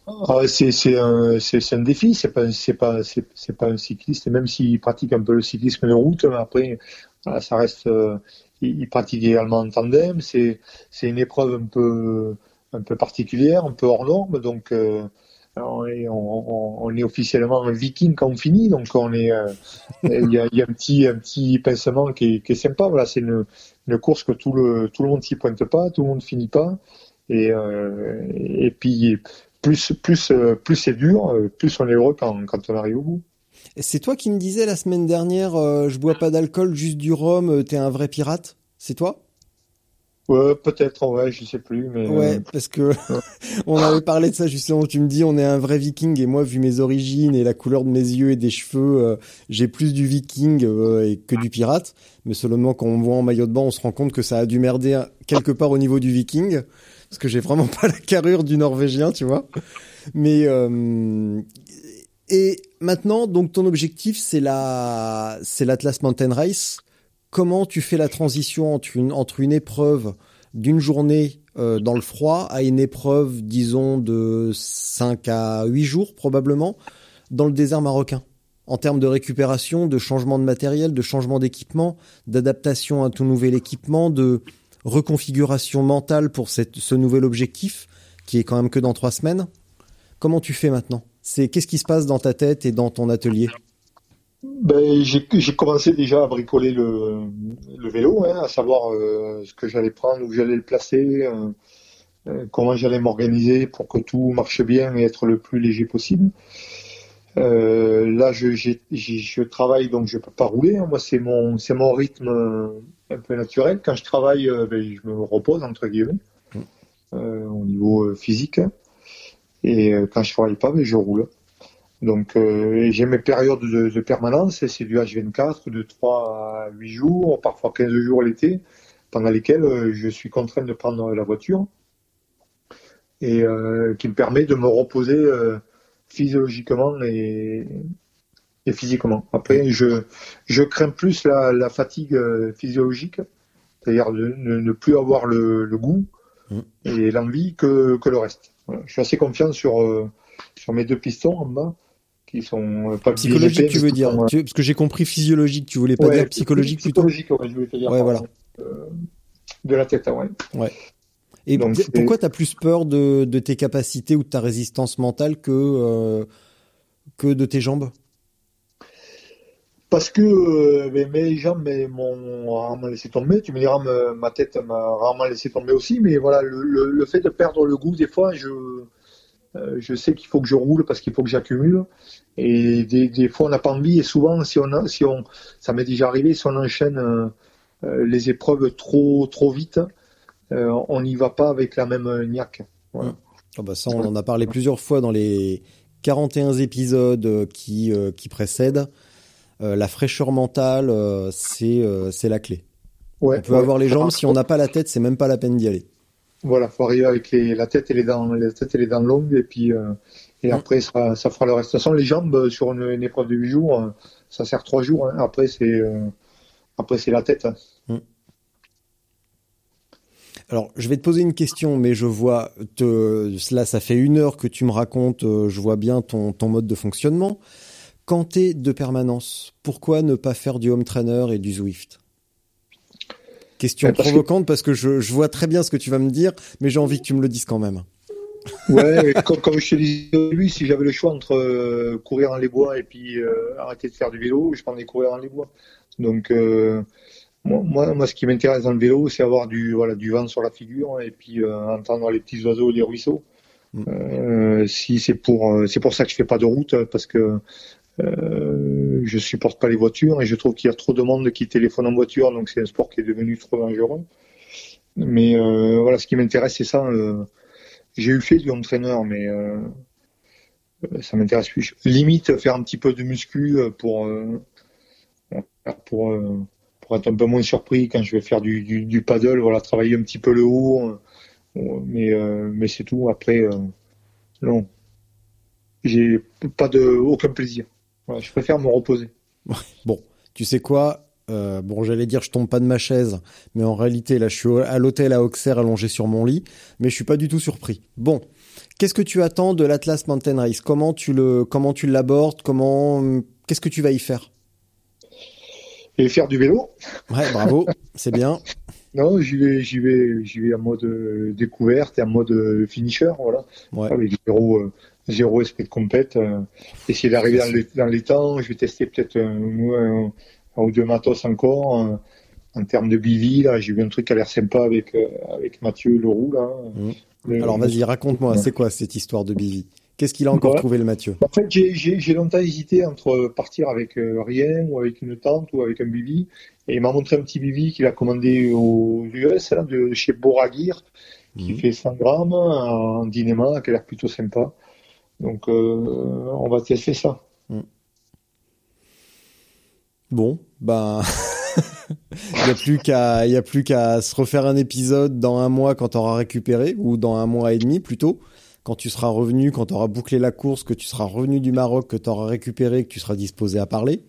Ah, c'est un défi. C'est pas pas un cycliste. Même s'il pratique un peu le cyclisme de route, après ça reste. euh, il, pratique également en tandem. C'est une épreuve un peu un peu particulière, un peu hors norme. Donc euh, on est, officiellement un viking quand on finit. Donc on est euh, il y a, un petit un petit pincement qui est, sympa. Voilà, c'est une une course que tout le tout le monde s'y pointe pas, tout le monde finit pas. Et euh, et puis plus plus plus c'est dur, plus on est heureux quand, on arrive au bout. C'est toi qui me disais la semaine dernière, euh, je bois pas d'alcool, juste du rhum, t'es un vrai pirate C'est toi? Ouais, peut-être, ouais, je sais plus, mais Ouais, euh, parce que (laughs) on avait parlé de ça justement. Tu me dis on est un vrai viking et moi vu mes origines et la couleur de mes yeux et des cheveux, euh, j'ai plus du viking euh, et que du pirate. Mais seulement quand on me voit en maillot de bain, on se rend compte que ça a dû merder quelque part au niveau du viking, parce que j'ai vraiment (laughs) pas la carrure du norvégien, tu vois. Mais euh, et maintenant, donc ton objectif c'est la c'est l'Atlas Mountain Race. Comment tu fais la transition entre une épreuve d'une journée euh, dans le froid à une épreuve, disons, de 5 à 8 jours probablement, dans le désert marocain? En termes de récupération, de changement de matériel, de changement d'équipement, d'adaptation à tout nouvel équipement, de reconfiguration mentale pour ce nouvel objectif, qui est quand même que dans trois semaines. Comment tu fais maintenant? C'est Qu'est-ce qui se passe dans ta tête et dans ton atelier? Ben, j'ai commencé déjà à bricoler le, le vélo, hein, à savoir euh, ce que j'allais prendre, où j'allais le placer, euh, euh, comment j'allais m'organiser pour que tout marche bien et être le plus léger possible. Euh, là, je, j'ai- je travaille donc je peux pas rouler. hein. Moi, c'est mon c'est mon rythme un peu naturel. Quand je travaille, ben, je me repose entre guillemets euh, au niveau physique. Et quand je travaille pas, ben, je roule. Donc euh, j'ai mes périodes de, de permanence, et c'est du H24 de 3 à 8 jours, parfois 15 jours l'été, pendant lesquels euh, je suis contraint de prendre la voiture et euh, qui me permet de me reposer euh, physiologiquement et, et physiquement. Après, je, je crains plus la, la fatigue euh, physiologique, c'est-à-dire de ne, ne plus avoir le, le goût Mm. et l'envie que, que le reste. Voilà. Je suis assez confiant sur, euh, sur mes deux pistons en bas, qui sont euh, pas Psychologique, épais, tu veux dire sont, euh, Tu- Parce que j'ai compris physiologique, tu voulais pas ouais, dire psychologique plutôt Psychologique, ouais, je voulais te dire. Ouais, pardon. Euh, de la tête, ouais. Et Donc, p- c'est- pourquoi t'as plus peur de, de tes capacités ou de ta résistance mentale que, euh, que de tes jambes? Parce que euh, mes jambes m'ont rarement laissé tomber. Tu me diras, me- ma tête m'a rarement laissé tomber aussi. Mais voilà, le, le, le fait de perdre le goût, des fois, je, euh, je sais qu'il faut que je roule parce qu'il faut que j'accumule. Et des, des fois, on n'a pas envie. Et souvent, si on, a, si on, ça m'est déjà arrivé, si on enchaîne euh, euh, les épreuves trop, trop vite, euh, on n'y va pas avec la même niaque. Voilà. Ah bah ça, on en a parlé plusieurs fois dans les 41 épisodes qui, euh, qui précèdent. La fraîcheur mentale, c'est c'est la clé. Ouais, On peut ouais. avoir les jambes, si on n'a pas la tête, c'est même pas la peine d'y aller. Voilà, faut arriver avec les, la tête et les dents, la tête et les dents longues, et puis et Mm. après ça, ça fera le reste. De toute façon, les jambes euh, sur une, une épreuve de 8 jours, euh, ça sert 3 jours. hein. Après c'est euh, après c'est la tête. Alors, je vais te poser une question, mais je vois, te, là, ça fait une heure que tu me racontes, je vois bien ton, ton mode de fonctionnement. Quand t'es de permanence, pourquoi ne pas faire du home trainer et du Zwift? Question que- provocante parce que je, je vois très bien ce que tu vas me dire, mais j'ai envie que tu me le dises quand même. Ouais, comme, comme, je te disais, lui, si j'avais le choix entre euh, courir dans les bois et puis euh, arrêter de faire du vélo, je prendrais courir dans les bois. Donc, euh, moi, moi, ce qui m'intéresse dans le vélo, c'est avoir du, voilà, du vent sur la figure et puis entendre les petits oiseaux des ruisseaux. Mm. si c'est pour, c'est pour ça que je fais pas de route parce que je supporte pas les voitures et je trouve qu'il y a trop de monde qui téléphone en voiture, donc c'est un sport qui est devenu trop dangereux. Mais voilà, ce qui m'intéresse, c'est ça j'ai eu fait du entraîneur, mais euh, ça m'intéresse plus. Limite, faire un petit peu de muscu euh, pour, euh, pour, être un peu moins surpris quand je vais faire du paddle, voilà, travailler un petit peu le haut. Mais, mais c'est tout. Après, non. J'ai pas de, aucun plaisir. je préfère me reposer. Bon, tu sais quoi? Euh, bon, j'allais dire je tombe pas de ma chaise, mais en réalité là je suis à l'hôtel à Auxerre allongé sur mon lit, mais je suis pas du tout surpris. Bon, qu'est-ce que tu attends de l'Atlas Mountain Race? Comment tu le comment tu l'abordes? Comment qu'est-ce que tu vas y faire? Et faire du vélo. Ouais, bravo, (laughs) c'est bien. Non, j'y vais, j'y vais, j'y vais en mode euh, découverte et en mode euh, finisher, voilà. Ouais. Avec zéro, zéro esprit de compète. essayer d'arriver dans, les, dans les temps. Je vais tester peut-être un, ou deux matos encore. Euh, en termes de bivy, là, j'ai vu un truc qui a l'air sympa avec, euh, avec Mathieu Leroux, là. Mmh. Alors, vas-y, raconte-moi, c'est quoi cette histoire de bivy Qu'est-ce qu'il a encore trouvé, le Mathieu? En fait, j'ai longtemps hésité entre partir avec euh, rien, ou avec une tente, ou avec un bivy. Et il m'a montré un petit bivy qu'il a commandé aux US, là, de chez Boragir, qui mmh. fait 100 grammes, en Dinema, qui a l'air plutôt sympa. Donc, on va tester ça. Bon, ben, (laughs) il n'y a plus qu'à, il a plus qu'à se refaire un épisode dans un mois quand tu auras récupéré, ou dans un mois et demi plutôt, quand tu seras revenu, quand tu auras bouclé la course, que tu seras revenu du Maroc, que tu auras récupéré, que tu seras disposé à parler.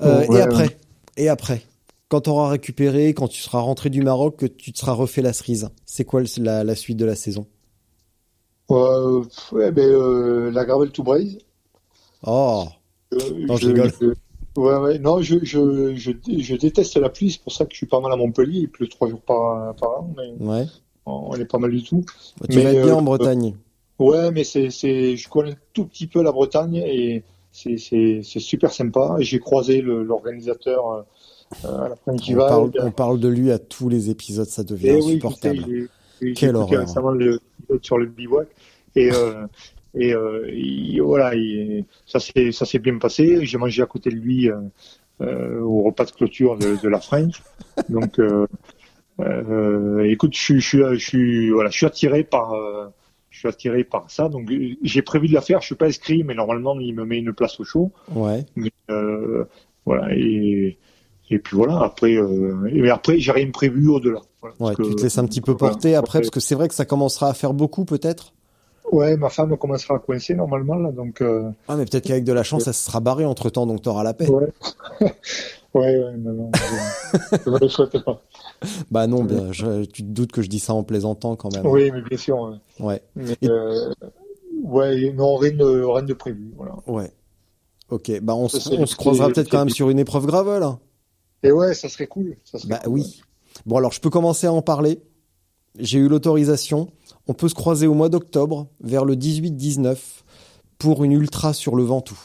Euh, et après, et après, quand tu auras récupéré, quand tu seras rentré du Maroc, que tu te seras refait la cerise, c'est quoi la, la, suite de la saison? Euh, ouais, ben, euh, La Gravel to Braise. Oh, non, je, rigole. Ouais, ouais. Non, je, je, je, je, déteste la pluie, c'est pour ça que je suis pas mal à Montpellier. Il pleut trois jours par, par an, mais ouais. on est pas mal du tout. Bah, tu vas être bien en euh, Bretagne. ouais, mais c'est, c'est, je connais tout petit peu la Bretagne et c'est, c'est, c'est super sympa. J'ai croisé l'organisateur euh, à la fin on parle, on parle de lui à tous les épisodes, ça devient eh insupportable. Oui, Quelle horreur. récemment le sur le bivouac et euh, et, euh, voilà, ça s'est ça s'est bien passé. J'ai mangé à côté de lui euh, euh, au repas de clôture de, la French. (laughs) Donc, écoute, je, je, je, suis voilà, je suis attiré par je suis attiré par ça. Donc j'ai prévu de la faire. Je suis pas inscrit, mais normalement il me met une place au chaud. Ouais. Mais, voilà et et puis voilà. Après, et après j'ai rien prévu au-delà. ouais, tu te laisses un petit peu porter après, parce que c'est vrai que ça commencera à faire beaucoup peut-être. Ouais, ma femme commencera à coincer normalement là, donc. Euh... Ah, mais peut-être qu'avec de la chance, elle se sera barrée entre temps, donc t'auras la paix. Ouais, (laughs) ouais, ouais, non, non, je, (laughs) ne le souhaite pas. Bah non, bien, je, tu te doutes que je dis ça en plaisantant quand même. Oui, mais bien sûr. Ouais. Mais, euh, ouais, non, rien de, rien de prévu, voilà. Ouais. Ok, bah on, se, on se croisera peut-être quand même sur une épreuve gravel. Et ouais, ça serait cool. Ça serait bah oui. Bon alors, je peux commencer à en parler. J'ai eu l'autorisation. On peut se croiser au mois d'octobre, vers le 18-19, pour une ultra sur le Ventoux.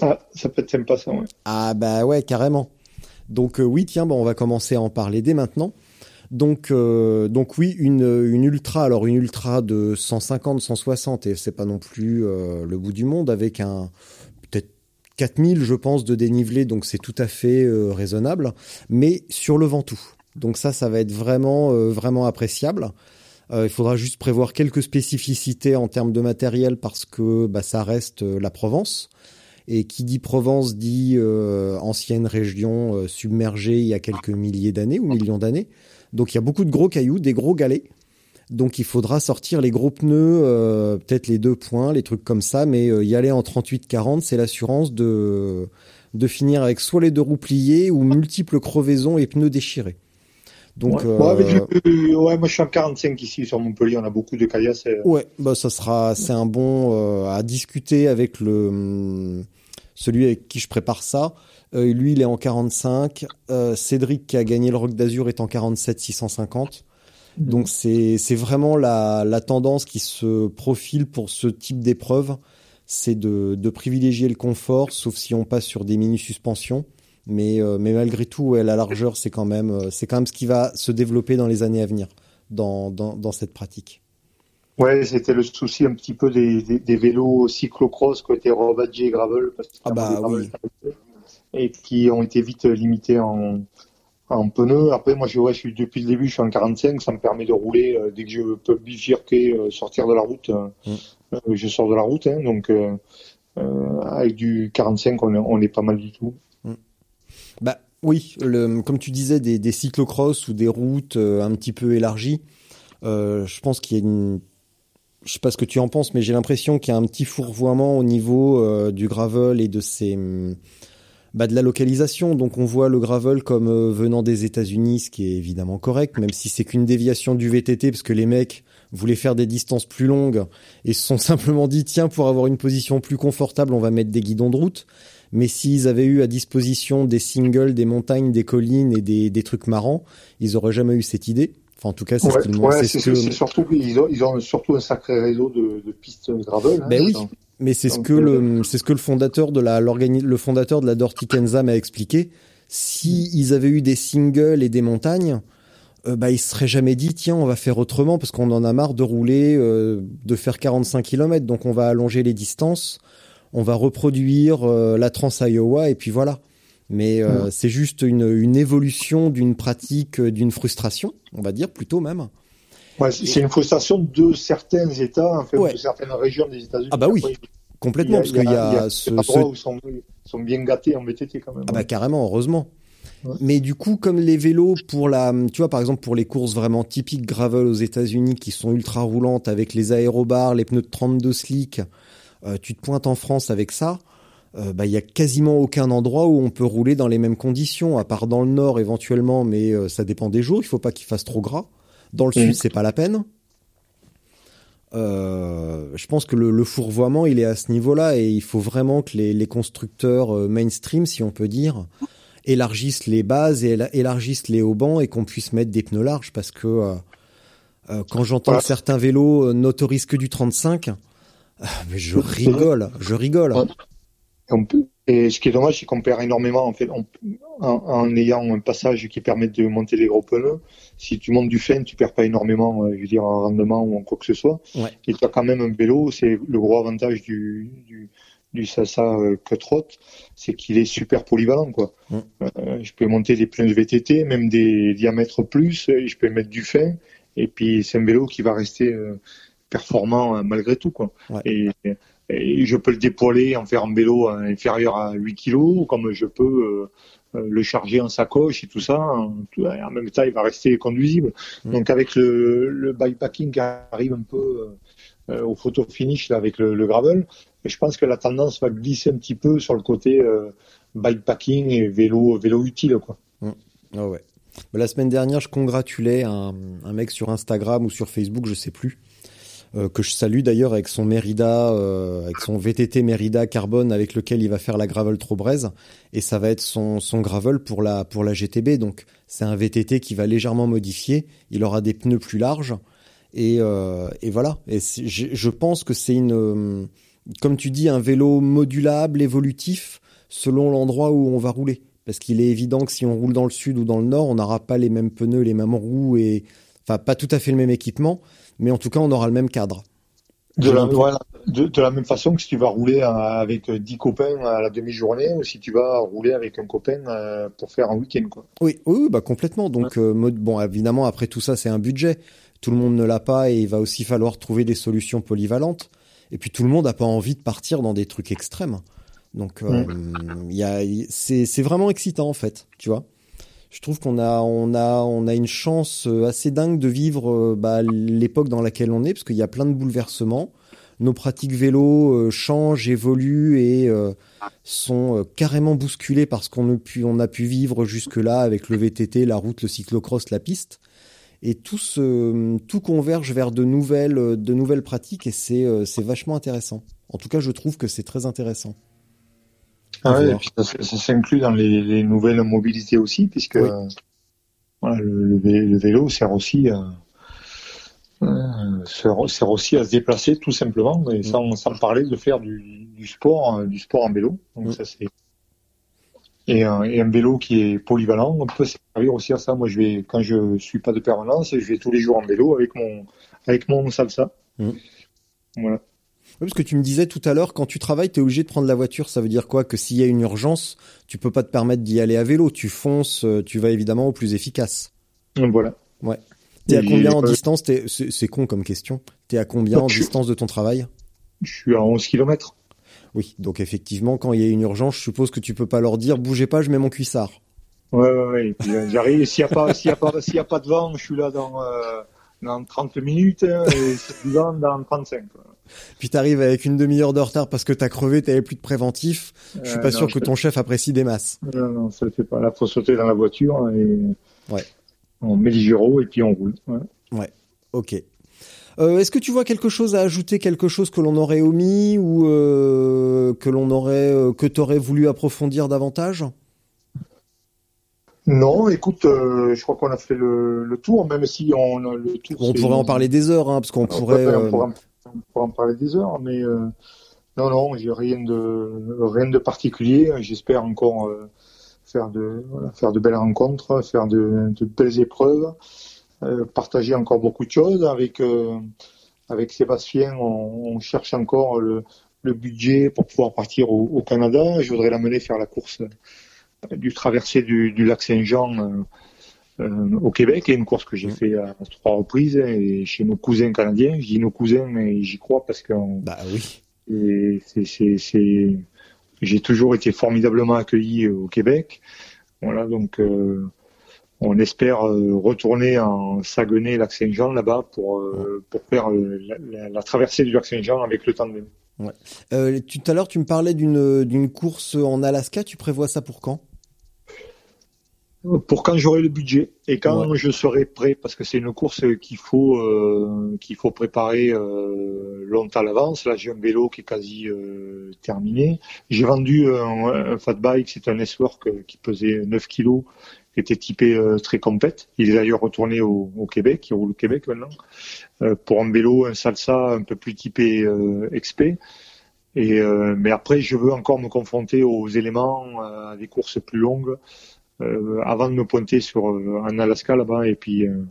Ah, ça peut être sympa ça, ouais. Ah bah ouais, carrément. Donc euh, oui, tiens, bah, on va commencer à en parler dès maintenant. Donc, euh, donc oui, une, une ultra, alors une ultra de 150, 160, et c'est pas non plus euh, le bout du monde, avec un peut-être 4000, je pense, de dénivelé, donc c'est tout à fait raisonnable, mais sur le Ventoux. Donc ça, ça va être vraiment, vraiment appréciable. Euh, il faudra juste prévoir quelques spécificités en termes de matériel parce que bah, ça reste euh, la Provence. Et qui dit Provence dit euh, ancienne région submergée il y a quelques milliers d'années ou millions d'années. Donc il y a beaucoup de gros cailloux, des gros galets. Donc il faudra sortir les gros pneus, peut-être les deux points, les trucs comme ça, mais y aller en 38-40, c'est l'assurance de, de finir avec soit les deux roues pliées ou multiples crevaisons et pneus déchirés. Donc, ouais, euh, ouais, moi je suis en 45 ici sur Montpellier, on a beaucoup de caillasses. Ouais, bah ça sera, c'est un bon euh, à discuter avec le hum, celui avec qui je prépare ça. Euh, lui, il est en 45. Cédric qui a gagné le Rock d'Azur est en 47 650. Donc c'est c'est vraiment la, la tendance qui se profile pour ce type d'épreuve, c'est de, de privilégier le confort, sauf si on passe sur des mini suspensions. Mais euh, mais malgré tout, ouais, la largeur c'est quand même euh, c'est quand même ce qui va se développer dans les années à venir dans dans, dans cette pratique. Ouais, c'était le souci un petit peu des, des, des vélos cyclocross qui ont été rebadgés et gravel parce Ah bah oui. et qui ont été vite limités en, en pneus. Après, moi, je, ouais, je suis depuis le début, je suis en 45, ça me permet de rouler euh, dès que je peux bifurquer, euh, sortir de la route. Mm. je sors de la route, hein, donc avec du 45, on est, on est pas mal du tout. Bah oui, le, comme tu disais, des, des cyclocross ou des routes euh, un petit peu élargies. euh, je pense qu'il y a une, je sais pas ce que tu en penses, mais j'ai l'impression qu'il y a un petit fourvoiement au niveau euh, du gravel et de ses, hum, bah, de la localisation. Donc on voit le gravel comme euh, venant des États-Unis, ce qui est évidemment correct, même si c'est qu'une déviation du VTT, parce que les mecs voulaient faire des distances plus longues et se sont (laughs) simplement dit tiens pour avoir une position plus confortable, on va mettre des guidons de route. Mais s'ils avaient eu à disposition des singles, des montagnes, des collines et des, des trucs marrants, ils auraient jamais eu cette idée. Enfin, en tout cas, c'est ce qu'ils ouais, c'est c'est ce que- surtout qu'ils ont, ils ont surtout un sacré réseau de, de pistes gravel. hein, Ben oui. Mais c'est ce que euh, le c'est ce que le fondateur de la le fondateur de la m'a expliqué. Si ils avaient eu des singles et des montagnes, euh, bah ils se seraient jamais dit tiens on va faire autrement parce qu'on en a marre de rouler euh, de faire 45 km donc on va allonger les distances, on va reproduire euh, la Trans Iowa et puis voilà. Mais euh, c'est juste une une évolution d'une pratique euh, d'une frustration, on va dire plutôt même. ouais, c'est une frustration de certains États, en fait, Ouais. de certaines régions des États-Unis. Ah bah oui, Après, Complètement parce qu'il y a, ce, ce où sont, sont bien gâtés en VTT quand même. Ah bah carrément, heureusement. Mais du coup, comme les vélos pour la, tu vois, par exemple pour les courses vraiment typiques gravel aux États-Unis qui sont ultra roulantes avec les aérobars, les pneus de 32 slick, euh, tu te pointes en France avec ça, euh, bah il y a quasiment aucun endroit où on peut rouler dans les mêmes conditions, à part dans le nord éventuellement, mais euh, ça dépend des jours. Il faut pas qu'il fasse trop gras. Dans le Mhm. sud, c'est pas la peine. Euh, je pense que le, le fourvoiement, il est à ce niveau-là et il faut vraiment que les, les constructeurs mainstream, si on peut dire, élargissent les bases et éla- élargissent les haubans et qu'on puisse mettre des pneus larges parce que quand j'entends Voilà. certains vélos n'autorisent que du 35, euh, mais je rigole, je rigole. Et, on peut- et ce qui est dommage, c'est qu'on perd énormément en fait on- en, en ayant un passage qui permet de monter les gros pneus. Si tu montes du frein, tu perds pas énormément, euh, je veux dire, en rendement ou en quoi que ce soit. Ouais. Et tu as quand même un vélo, c'est le gros avantage du, du, du Sasa euh, Cutrot, c'est qu'il est super polyvalent quoi. Mm. Euh, je peux monter des pneus de VTT, même des diamètres plus, et je peux mettre du fin. Et puis c'est un vélo qui va rester euh, performant euh, malgré tout quoi. Ouais. Et, et je peux le dépoiler, en faire un vélo euh, inférieur à 8 kg, comme je peux euh, le charger en sacoche et tout ça. En, en même temps, il va rester conduisible. Mm. Donc avec le, le bikepacking qui arrive un peu au photo finish là, avec le, le gravel, je pense que la tendance va glisser un petit peu sur le côté euh, bikepacking et vélo vélo utile quoi. Ah ouais. La semaine dernière, je congratulais un, un mec sur Instagram ou sur Facebook, je sais plus, euh, que je salue d'ailleurs avec son Merida, euh, avec son VTT Merida carbone avec lequel il va faire la gravel Trobrez et ça va être son, son gravel pour la pour la GTB. Donc c'est un VTT qui va légèrement modifier. Il aura des pneus plus larges et euh, et voilà. Et je, pense que c'est une, comme tu dis, un vélo modulable, évolutif selon l'endroit où on va rouler. Parce qu'il est évident que si on roule dans le sud ou dans le nord, on n'aura pas les mêmes pneus, les mêmes roues et, enfin, pas tout à fait le même équipement, mais en tout cas, on aura le même cadre. De la, l'impression- voilà, de, de la même façon que si tu vas rouler euh, avec 10 copains à la demi-journée ou si tu vas rouler avec un copain euh, pour faire un week-end. Quoi. Oui, oui, bah complètement. Donc, euh, mode, bon, évidemment, après tout ça, c'est un budget. Tout le monde ne l'a pas et il va aussi falloir trouver des solutions polyvalentes. Et puis, tout le monde n'a pas envie de partir dans des trucs extrêmes. Donc, euh, y a, c'est, c'est vraiment excitant en fait, tu vois. Je trouve qu'on a, on a, on a une chance euh, assez dingue de vivre euh, bah, l'époque dans laquelle on est, parce qu'il y a plein de bouleversements. Nos pratiques vélo euh, changent, évoluent et sont carrément bousculées par ce qu'on a pu, vivre jusque-là avec le VTT, la route, le cyclocross, la piste. Et tout, tout converge vers de nouvelles, de nouvelles pratiques et c'est vachement intéressant. En tout cas, je trouve que c'est très intéressant. Ah ouais, et puis ça, ça s'inclut dans les, les nouvelles mobilités aussi, puisque Oui. euh, voilà, le, le vé- le vélo sert aussi à, euh, sert, aussi à se déplacer tout simplement, et sans, sans parler de faire du, du sport, euh, du sport en vélo. Donc Mm. ça c'est et un, et un vélo qui est polyvalent, on peut servir aussi à ça. Moi, je vais quand je suis pas de permanence, je vais tous les jours en vélo avec mon avec mon salsa. Mm. Voilà. Parce que tu me disais tout à l'heure, quand tu travailles, tu es obligé de prendre la voiture. Ça veut dire quoi? Que s'il y a une urgence, tu peux pas te permettre d'y aller à vélo. Tu fonces, euh, tu vas évidemment au plus efficace. Voilà. T'es à combien en distance? C'est con comme question. T'es à combien en Je- distance de ton travail? Je suis à 11 km. Oui, donc effectivement, quand il y a une urgence, je suppose que tu peux pas leur dire bougez pas, je mets mon cuissard. Ouais, ouais, ouais. Euh, J'arrive. S'il y a pas, y a pas, y a pas de vent, je suis là dans euh, dans 30 minutes hein, et c'est du vent dans 35. quoi. Puis t'arrives avec une demi-heure de retard parce que t'as crevé, t'avais plus de préventif. Je suis pas sûr que ton chef apprécie des masses. Non, non, ça le fait pas. Là, faut sauter dans la voiture et Ouais. on met les gyros et puis on roule. Ouais. Ok. Euh, Est-ce que tu vois quelque chose à ajouter, quelque chose que l'on aurait omis ou euh, que l'on aurait, euh, que t'aurais voulu approfondir davantage? Non, écoute, euh, je crois qu'on a fait le, le tour, même si on a le tour. On pourrait en parler des heures, hein, parce qu'on on pourrait. pourrait, on pourrait en- on pourrait en parler des heures, mais euh, non, non, j'ai rien de rien de particulier. J'espère encore euh, faire de faire de belles rencontres, faire de, belles épreuves, euh, partager encore beaucoup de choses avec avec Sébastien. On, cherche encore le, budget pour pouvoir partir au, Canada. Je voudrais l'amener faire la course du traversée du lac Saint-Jean. Euh, euh, au Québec, et une course que j'ai Mm. fait à trois reprises et chez nos cousins canadiens. Je dis nos cousins, mais j'y crois parce que Bah oui. c'est, j'ai toujours été formidablement accueilli au Québec. Voilà, donc euh, on espère euh, retourner en Saguenay, lac Saint-Jean là-bas pour euh, pour faire euh, la, la- la traversée du lac Saint-Jean avec le tandem. Euh, tout à l'heure, tu me parlais d'une course en Alaska. Tu prévois ça pour quand? Pour quand j'aurai le budget et quand Ouais. je serai prêt, parce que c'est une course qu'il faut euh, qu'il faut préparer euh, longtemps à l'avance. Là, j'ai un vélo qui est quasi euh, terminé. J'ai vendu un, un fat bike, c'est un S-Work euh, qui pesait 9 kilos, qui était typé euh, très compète. Il est d'ailleurs retourné au, au Québec, il roule au Québec maintenant. Euh, pour un vélo, un salsa un peu plus typé euh, XP. Et euh, mais après, je veux encore me confronter aux éléments, euh, à des courses plus longues euh, avant de me pointer sur euh, en Alaska là-bas et puis euh,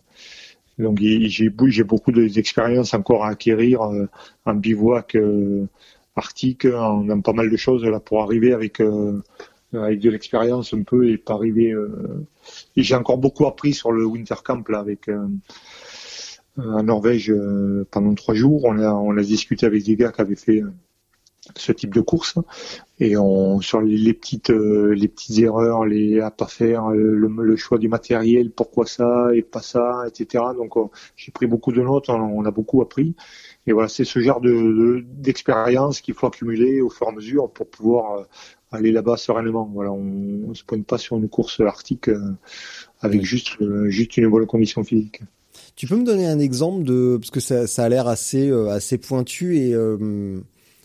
donc j'ai beaucoup de- d'expérience encore à acquérir euh, en bivouac euh, arctique en, dans pas mal de choses là pour arriver avec euh, avec de l'expérience un peu et pas arriver euh, et j'ai encore beaucoup appris sur le winter camp là avec euh, euh, en Norvège euh, pendant trois jours. On a on a discuté avec des gars qui avaient fait euh, ce type de course. Et on sur les, petites euh, les petites erreurs les à pas faire le, le choix du matériel pourquoi ça et pas ça etc donc on- j'ai pris beaucoup de notes on, on a beaucoup appris. Et voilà c'est ce genre de de- d'expérience qu'il faut accumuler au fur et à mesure pour pouvoir euh, aller là-bas sereinement. Voilà on, on se pointe pas sur une course arctique euh, avec juste euh, juste une bonne condition physique. Tu peux me donner un exemple de parce que ça, ça a l'air assez euh, assez pointu et euh,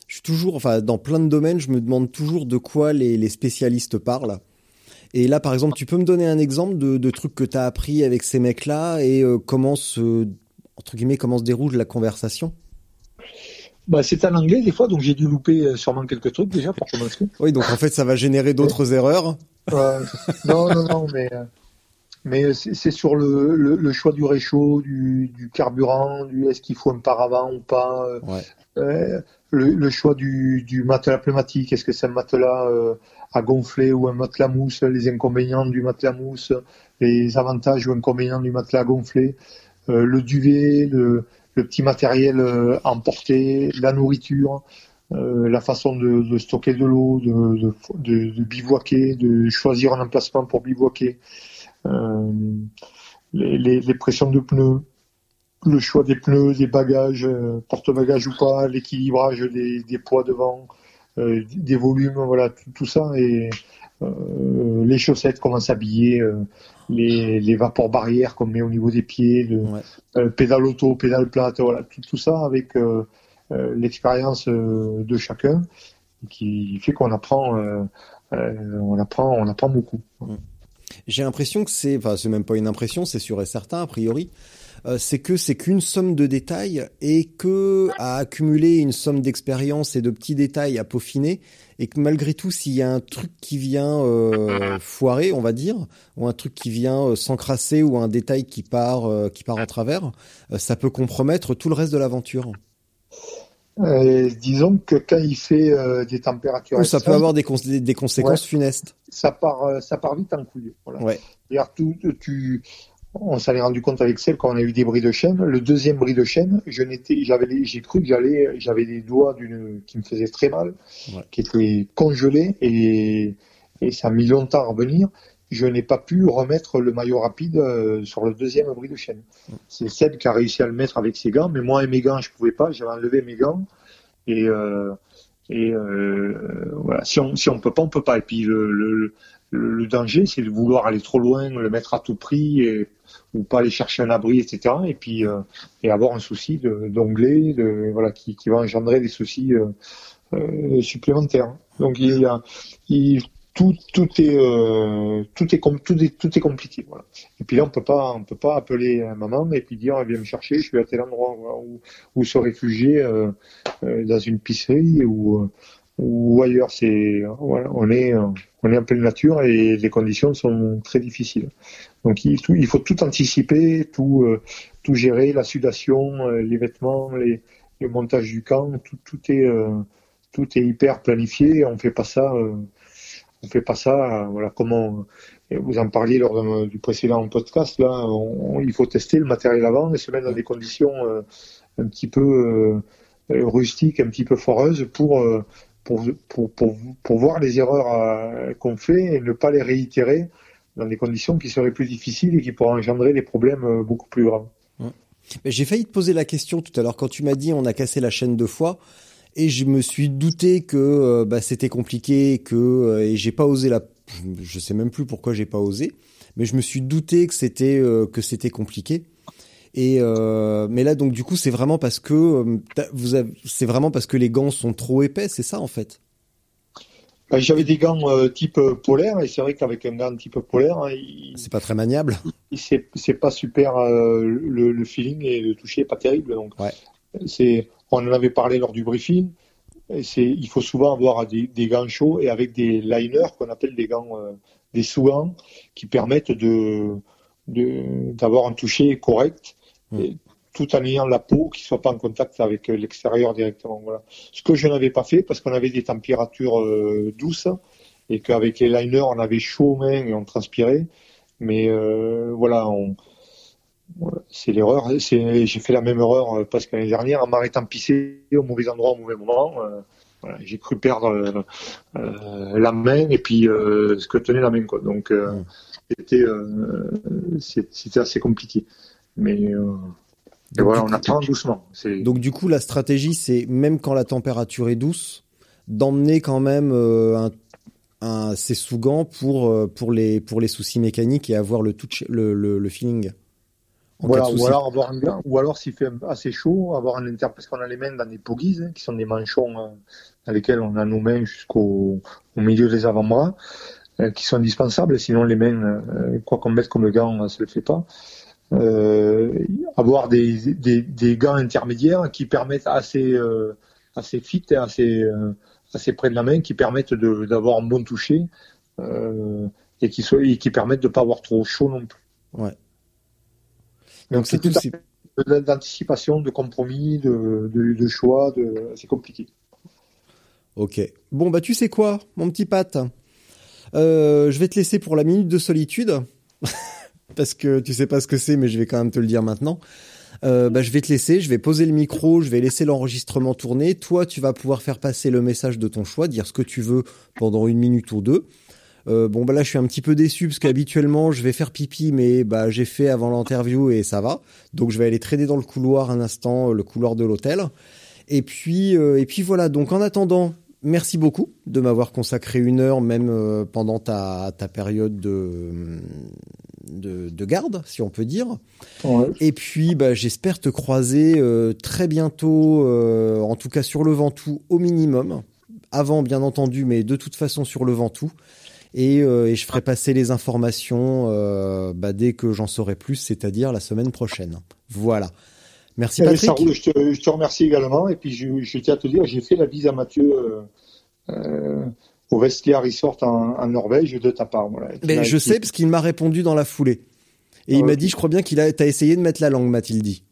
je suis toujours enfin dans plein de domaines je me demande toujours de quoi les, les spécialistes parlent. Et là par exemple tu peux me donner un exemple de, de trucs que tu as appris avec ces mecs là et euh, comment se entre guillemets comment se déroule la conversation? bah c'est en anglais des fois donc j'ai dû louper euh, sûrement quelques trucs déjà pour commencer Oui donc en fait ça va générer d'autres erreurs. Non, non, non, mais, euh, mais c'est sur le, le, le choix du réchaud, du, du carburant, du est-ce qu'il faut un paravent ou pas, euh, Ouais. euh, le, le choix du, du matelas pneumatique, est-ce que c'est un matelas euh, à gonfler ou un matelas mousse, les inconvénients du matelas mousse, les avantages ou inconvénients du matelas à gonfler, euh, le duvet, le, le petit matériel euh, emporté, la nourriture, euh, la façon de, de stocker de l'eau, de, de, de, bivouaquer, de choisir un emplacement pour bivouaquer, les, les, les pressions de pneus, le choix des pneus, des bagages, euh, porte-bagages ou pas, l'équilibrage des, des poids devant, euh, des volumes, voilà, tout, tout ça et euh, les chaussettes, comment s'habiller, euh, les, les vapeurs barrières qu'on met au niveau des pieds, le, Ouais. euh, pédale auto, pédale plate, voilà, tout, tout ça avec euh, euh, l'expérience euh, de chacun qui fait qu'on apprend, euh, euh, on apprend, on apprend beaucoup. J'ai l'impression que c'est, enfin, c'est même pas une impression, c'est sûr et certain, a priori. euh, c'est que c'est qu'une somme de détails et que à accumuler une somme d'expérience et de petits détails à peaufiner et que malgré tout s'il y a un truc qui vient euh, foirer, on va dire, ou un truc qui vient euh, s'encrasser ou un détail qui part euh, qui part en travers, ça peut compromettre tout le reste de l'aventure. Euh, disons que quand il fait euh, des températures Ou ça peut avoir des, cons- des, des conséquences Ouais. funestes. ça part, euh, ça part vite en couille. Voilà. Ouais. Tout, tu, on s'en est rendu compte avec celle quand on a eu des bris de chaîne. Le deuxième bris de chaîne, je n'étais, j'avais, j'ai cru que j'allais, j'avais les doigts d'une, qui me faisaient très mal, Ouais. qui étaient congelés et, et ça a mis longtemps à revenir. Je n'ai pas pu remettre le maillot rapide euh, sur le deuxième bris de chaîne. C'est Seb qui a réussi à le mettre avec ses gants, mais moi et mes gants, je pouvais pas. J'avais enlevé mes gants et euh, euh, voilà. Si on si on peut pas, on peut pas. Et puis le, danger, c'est de vouloir aller trop loin, le mettre à tout prix, et, ou pas aller chercher un abri, etc. Et puis avoir un souci d'onglet, qui, va engendrer des soucis supplémentaires. Donc il y il, tout tout est euh, tout est tout est tout est compliqué. Voilà. Et puis là, on peut pas on peut pas appeler maman et puis dire viens me chercher, je suis à tel endroit, voilà, ou, ou se réfugier euh, euh, dans une pisserie ou euh, ou ailleurs. C'est voilà, on est on est en pleine nature et les conditions sont très difficiles. Donc il, faut tout anticiper, tout euh, tout gérer, la sudation, euh, les vêtements, les, le montage du camp, tout tout est tout est hyper planifié. On fait pas ça. On fait pas ça, voilà, comment vous en parliez lors du précédent podcast, là, il faut tester le matériel avant et se mettre dans des conditions euh, un petit peu euh, rustiques, un petit peu foreuses pour, euh, pour, pour, pour, pour voir les erreurs qu'on fait et ne pas les réitérer dans des conditions qui seraient plus difficiles et qui pourraient engendrer des problèmes beaucoup plus graves. J'ai failli te poser la question tout à l'heure quand tu m'as dit on a cassé la chaîne deux fois et je me suis douté que euh, bah, c'était compliqué que euh, et j'ai pas osé la je sais même plus pourquoi j'ai pas osé mais je me suis douté que c'était euh, que c'était compliqué. Et euh, mais là donc du coup c'est vraiment parce que vous c'est vraiment parce que les gants sont trop épais c'est ça en fait? Ben, J'avais des gants euh, type polaire et c'est vrai qu'avec un gant type polaire, hein, c'est pas très maniable. c'est pas super euh, le, le feeling et le toucher est pas terrible donc Ouais. C'est on en avait parlé lors du briefing. C'est il faut souvent avoir des, des gants chauds et avec des liners qu'on appelle des gants euh, des sous-gants qui permettent de de d'avoir un toucher correct Mm. et tout en ayant la peau qui soit pas en contact avec euh, l'extérieur directement. Voilà. Ce que je n'avais pas fait parce qu'on avait des températures euh, douces et qu'avec les liners on avait chaud aux mains et on transpirait. Mais euh, voilà, on, c'est l'erreur. C'est, j'ai fait la même erreur euh, parce que l'année dernière en m'arrêtant pisser au mauvais endroit au mauvais moment. euh, voilà, j'ai cru perdre euh, la main et puis euh, ce que tenait la main quoi. Donc euh, Mm. c'était assez compliqué. Mais Donc, voilà, on apprend doucement. C'est donc du coup la stratégie c'est même quand la température est douce d'emmener quand même un un, ces sous-gants pour, pour, les, pour les soucis mécaniques et avoir le, touch, le, le, le feeling. En Voilà, ou alors avoir un gant, ou alors s'il fait assez chaud, avoir un inter parce qu'on a les mains dans des pogies, hein, qui sont des manchons euh, dans lesquels on a nos mains jusqu'au au milieu des avant-bras, euh, qui sont indispensables. Sinon les mains, euh, quoi qu'on mette comme gant, ça le fait pas. Euh, avoir des, des, des gants intermédiaires qui permettent assez euh, assez fit et assez euh, assez près de la main, qui permettent de d'avoir un bon toucher euh, et qui soit et qui permettent de pas avoir trop chaud non plus. Ouais. Donc c'est tout. de- d'anticipation, de compromis, de, de, de choix, de... c'est compliqué. Ok. Bon bah tu sais quoi, mon petit Pat? Euh, Je vais te laisser pour la minute de solitude (laughs) parce que tu sais pas ce que c'est, mais je vais quand même te le dire maintenant. Euh, bah, je vais te laisser, je vais poser le micro, je vais laisser l'enregistrement tourner. Toi, tu vas pouvoir faire passer le message de ton choix, dire ce que tu veux pendant une minute ou deux. Euh, bon bah là je suis un petit peu déçu parce qu'habituellement je vais faire pipi mais bah j'ai fait avant l'interview et ça va. Donc je vais aller traîner dans le couloir un instant euh, le couloir de l'hôtel. Et puis euh, et puis voilà. Donc en attendant merci beaucoup de m'avoir consacré une heure même euh, pendant ta ta période de de, de garde si on peut dire. Et puis, bah, j'espère te croiser euh, très bientôt, euh, en tout cas sur le Ventoux au minimum. Avant, bien entendu, mais de toute façon sur le Ventoux. Et, et je ferai passer les informations bah, dès que j'en saurai plus, c'est-à-dire la semaine prochaine. Voilà. Merci Patrick. je, te, je, te, remercie également et puis je, je tiens à te dire, j'ai fait la bise à Mathieu euh, au Vestia Resort en, en, Norvège de ta part. Voilà, Mais je sais parce qu'il m'a répondu dans la foulée. Et il m'a dit, je crois bien qu'il a, t'as essayé de mettre la langue, m'a-t-il dit.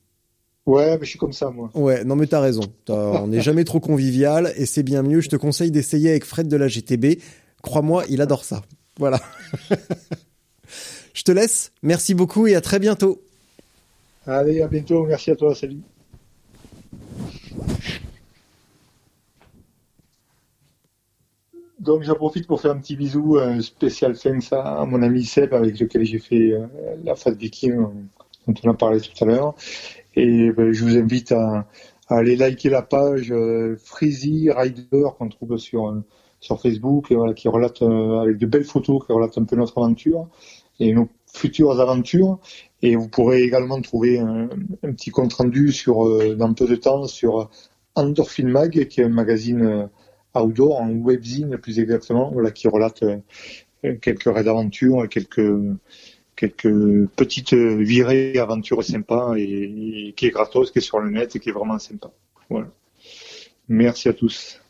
Ouais, mais je suis comme ça, moi. Ouais, non, mais t'as raison. on n'est jamais trop convivial et c'est bien mieux. Je te conseille d'essayer avec Fred de la GTB. Crois-moi, il adore ça. Voilà. (laughs) je te laisse. Merci beaucoup et à très bientôt. Allez, à bientôt. Merci à toi. Salut. Donc j'en profite pour faire un petit bisou, un spécial thanks à, mon ami Seb avec lequel j'ai fait euh, la phase viking dont on a parlé tout à l'heure. Et ben, je vous invite à, aller liker la page euh, Freezy Rider qu'on trouve sur euh, sur Facebook qui relate avec de belles photos qui relate un peu notre aventure et nos futures aventures. Et vous pourrez également trouver un, petit compte rendu sur dans peu de temps sur Endorphin Mag, qui est un magazine outdoor, en webzine plus exactement, voilà, qui relate euh, quelques raids d'aventure, quelques quelques petites virées aventures sympas et, qui est gratos, qui est sur le net et qui est vraiment sympa. Voilà. Merci à tous.